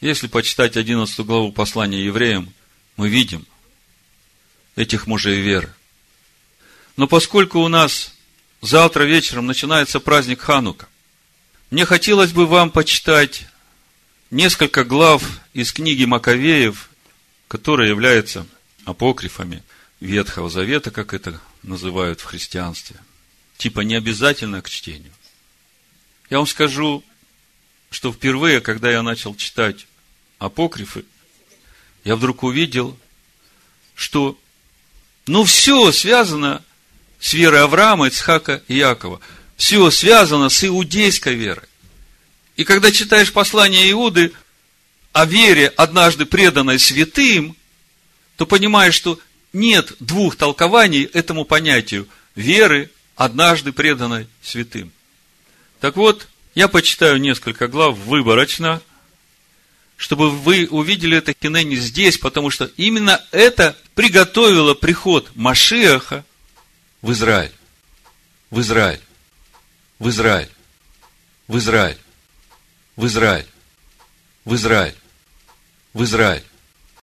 Speaker 1: Если почитать 11 главу послания евреям, мы видим этих мужей веры. Но поскольку у нас завтра вечером начинается праздник Ханука, мне хотелось бы вам почитать несколько глав из книги Маковеев, которые являются апокрифами Ветхого Завета, как это называют в христианстве. Типа не обязательно к чтению. Я вам скажу, что впервые, когда я начал читать апокрифы, я вдруг увидел, что ну все связано с верой Авраама, Ицхака и Якова. Все связано с иудейской верой. И когда читаешь послание Иуды о вере, однажды преданной святым, то понимаешь, что нет двух толкований этому понятию веры, однажды преданной святым. Так вот, я почитаю несколько глав выборочно, чтобы вы увидели это кинени здесь, потому что именно это приготовило приход Машиаха в Израиль. В Израиль. В Израиль. В Израиль. В Израиль. В Израиль. В Израиль.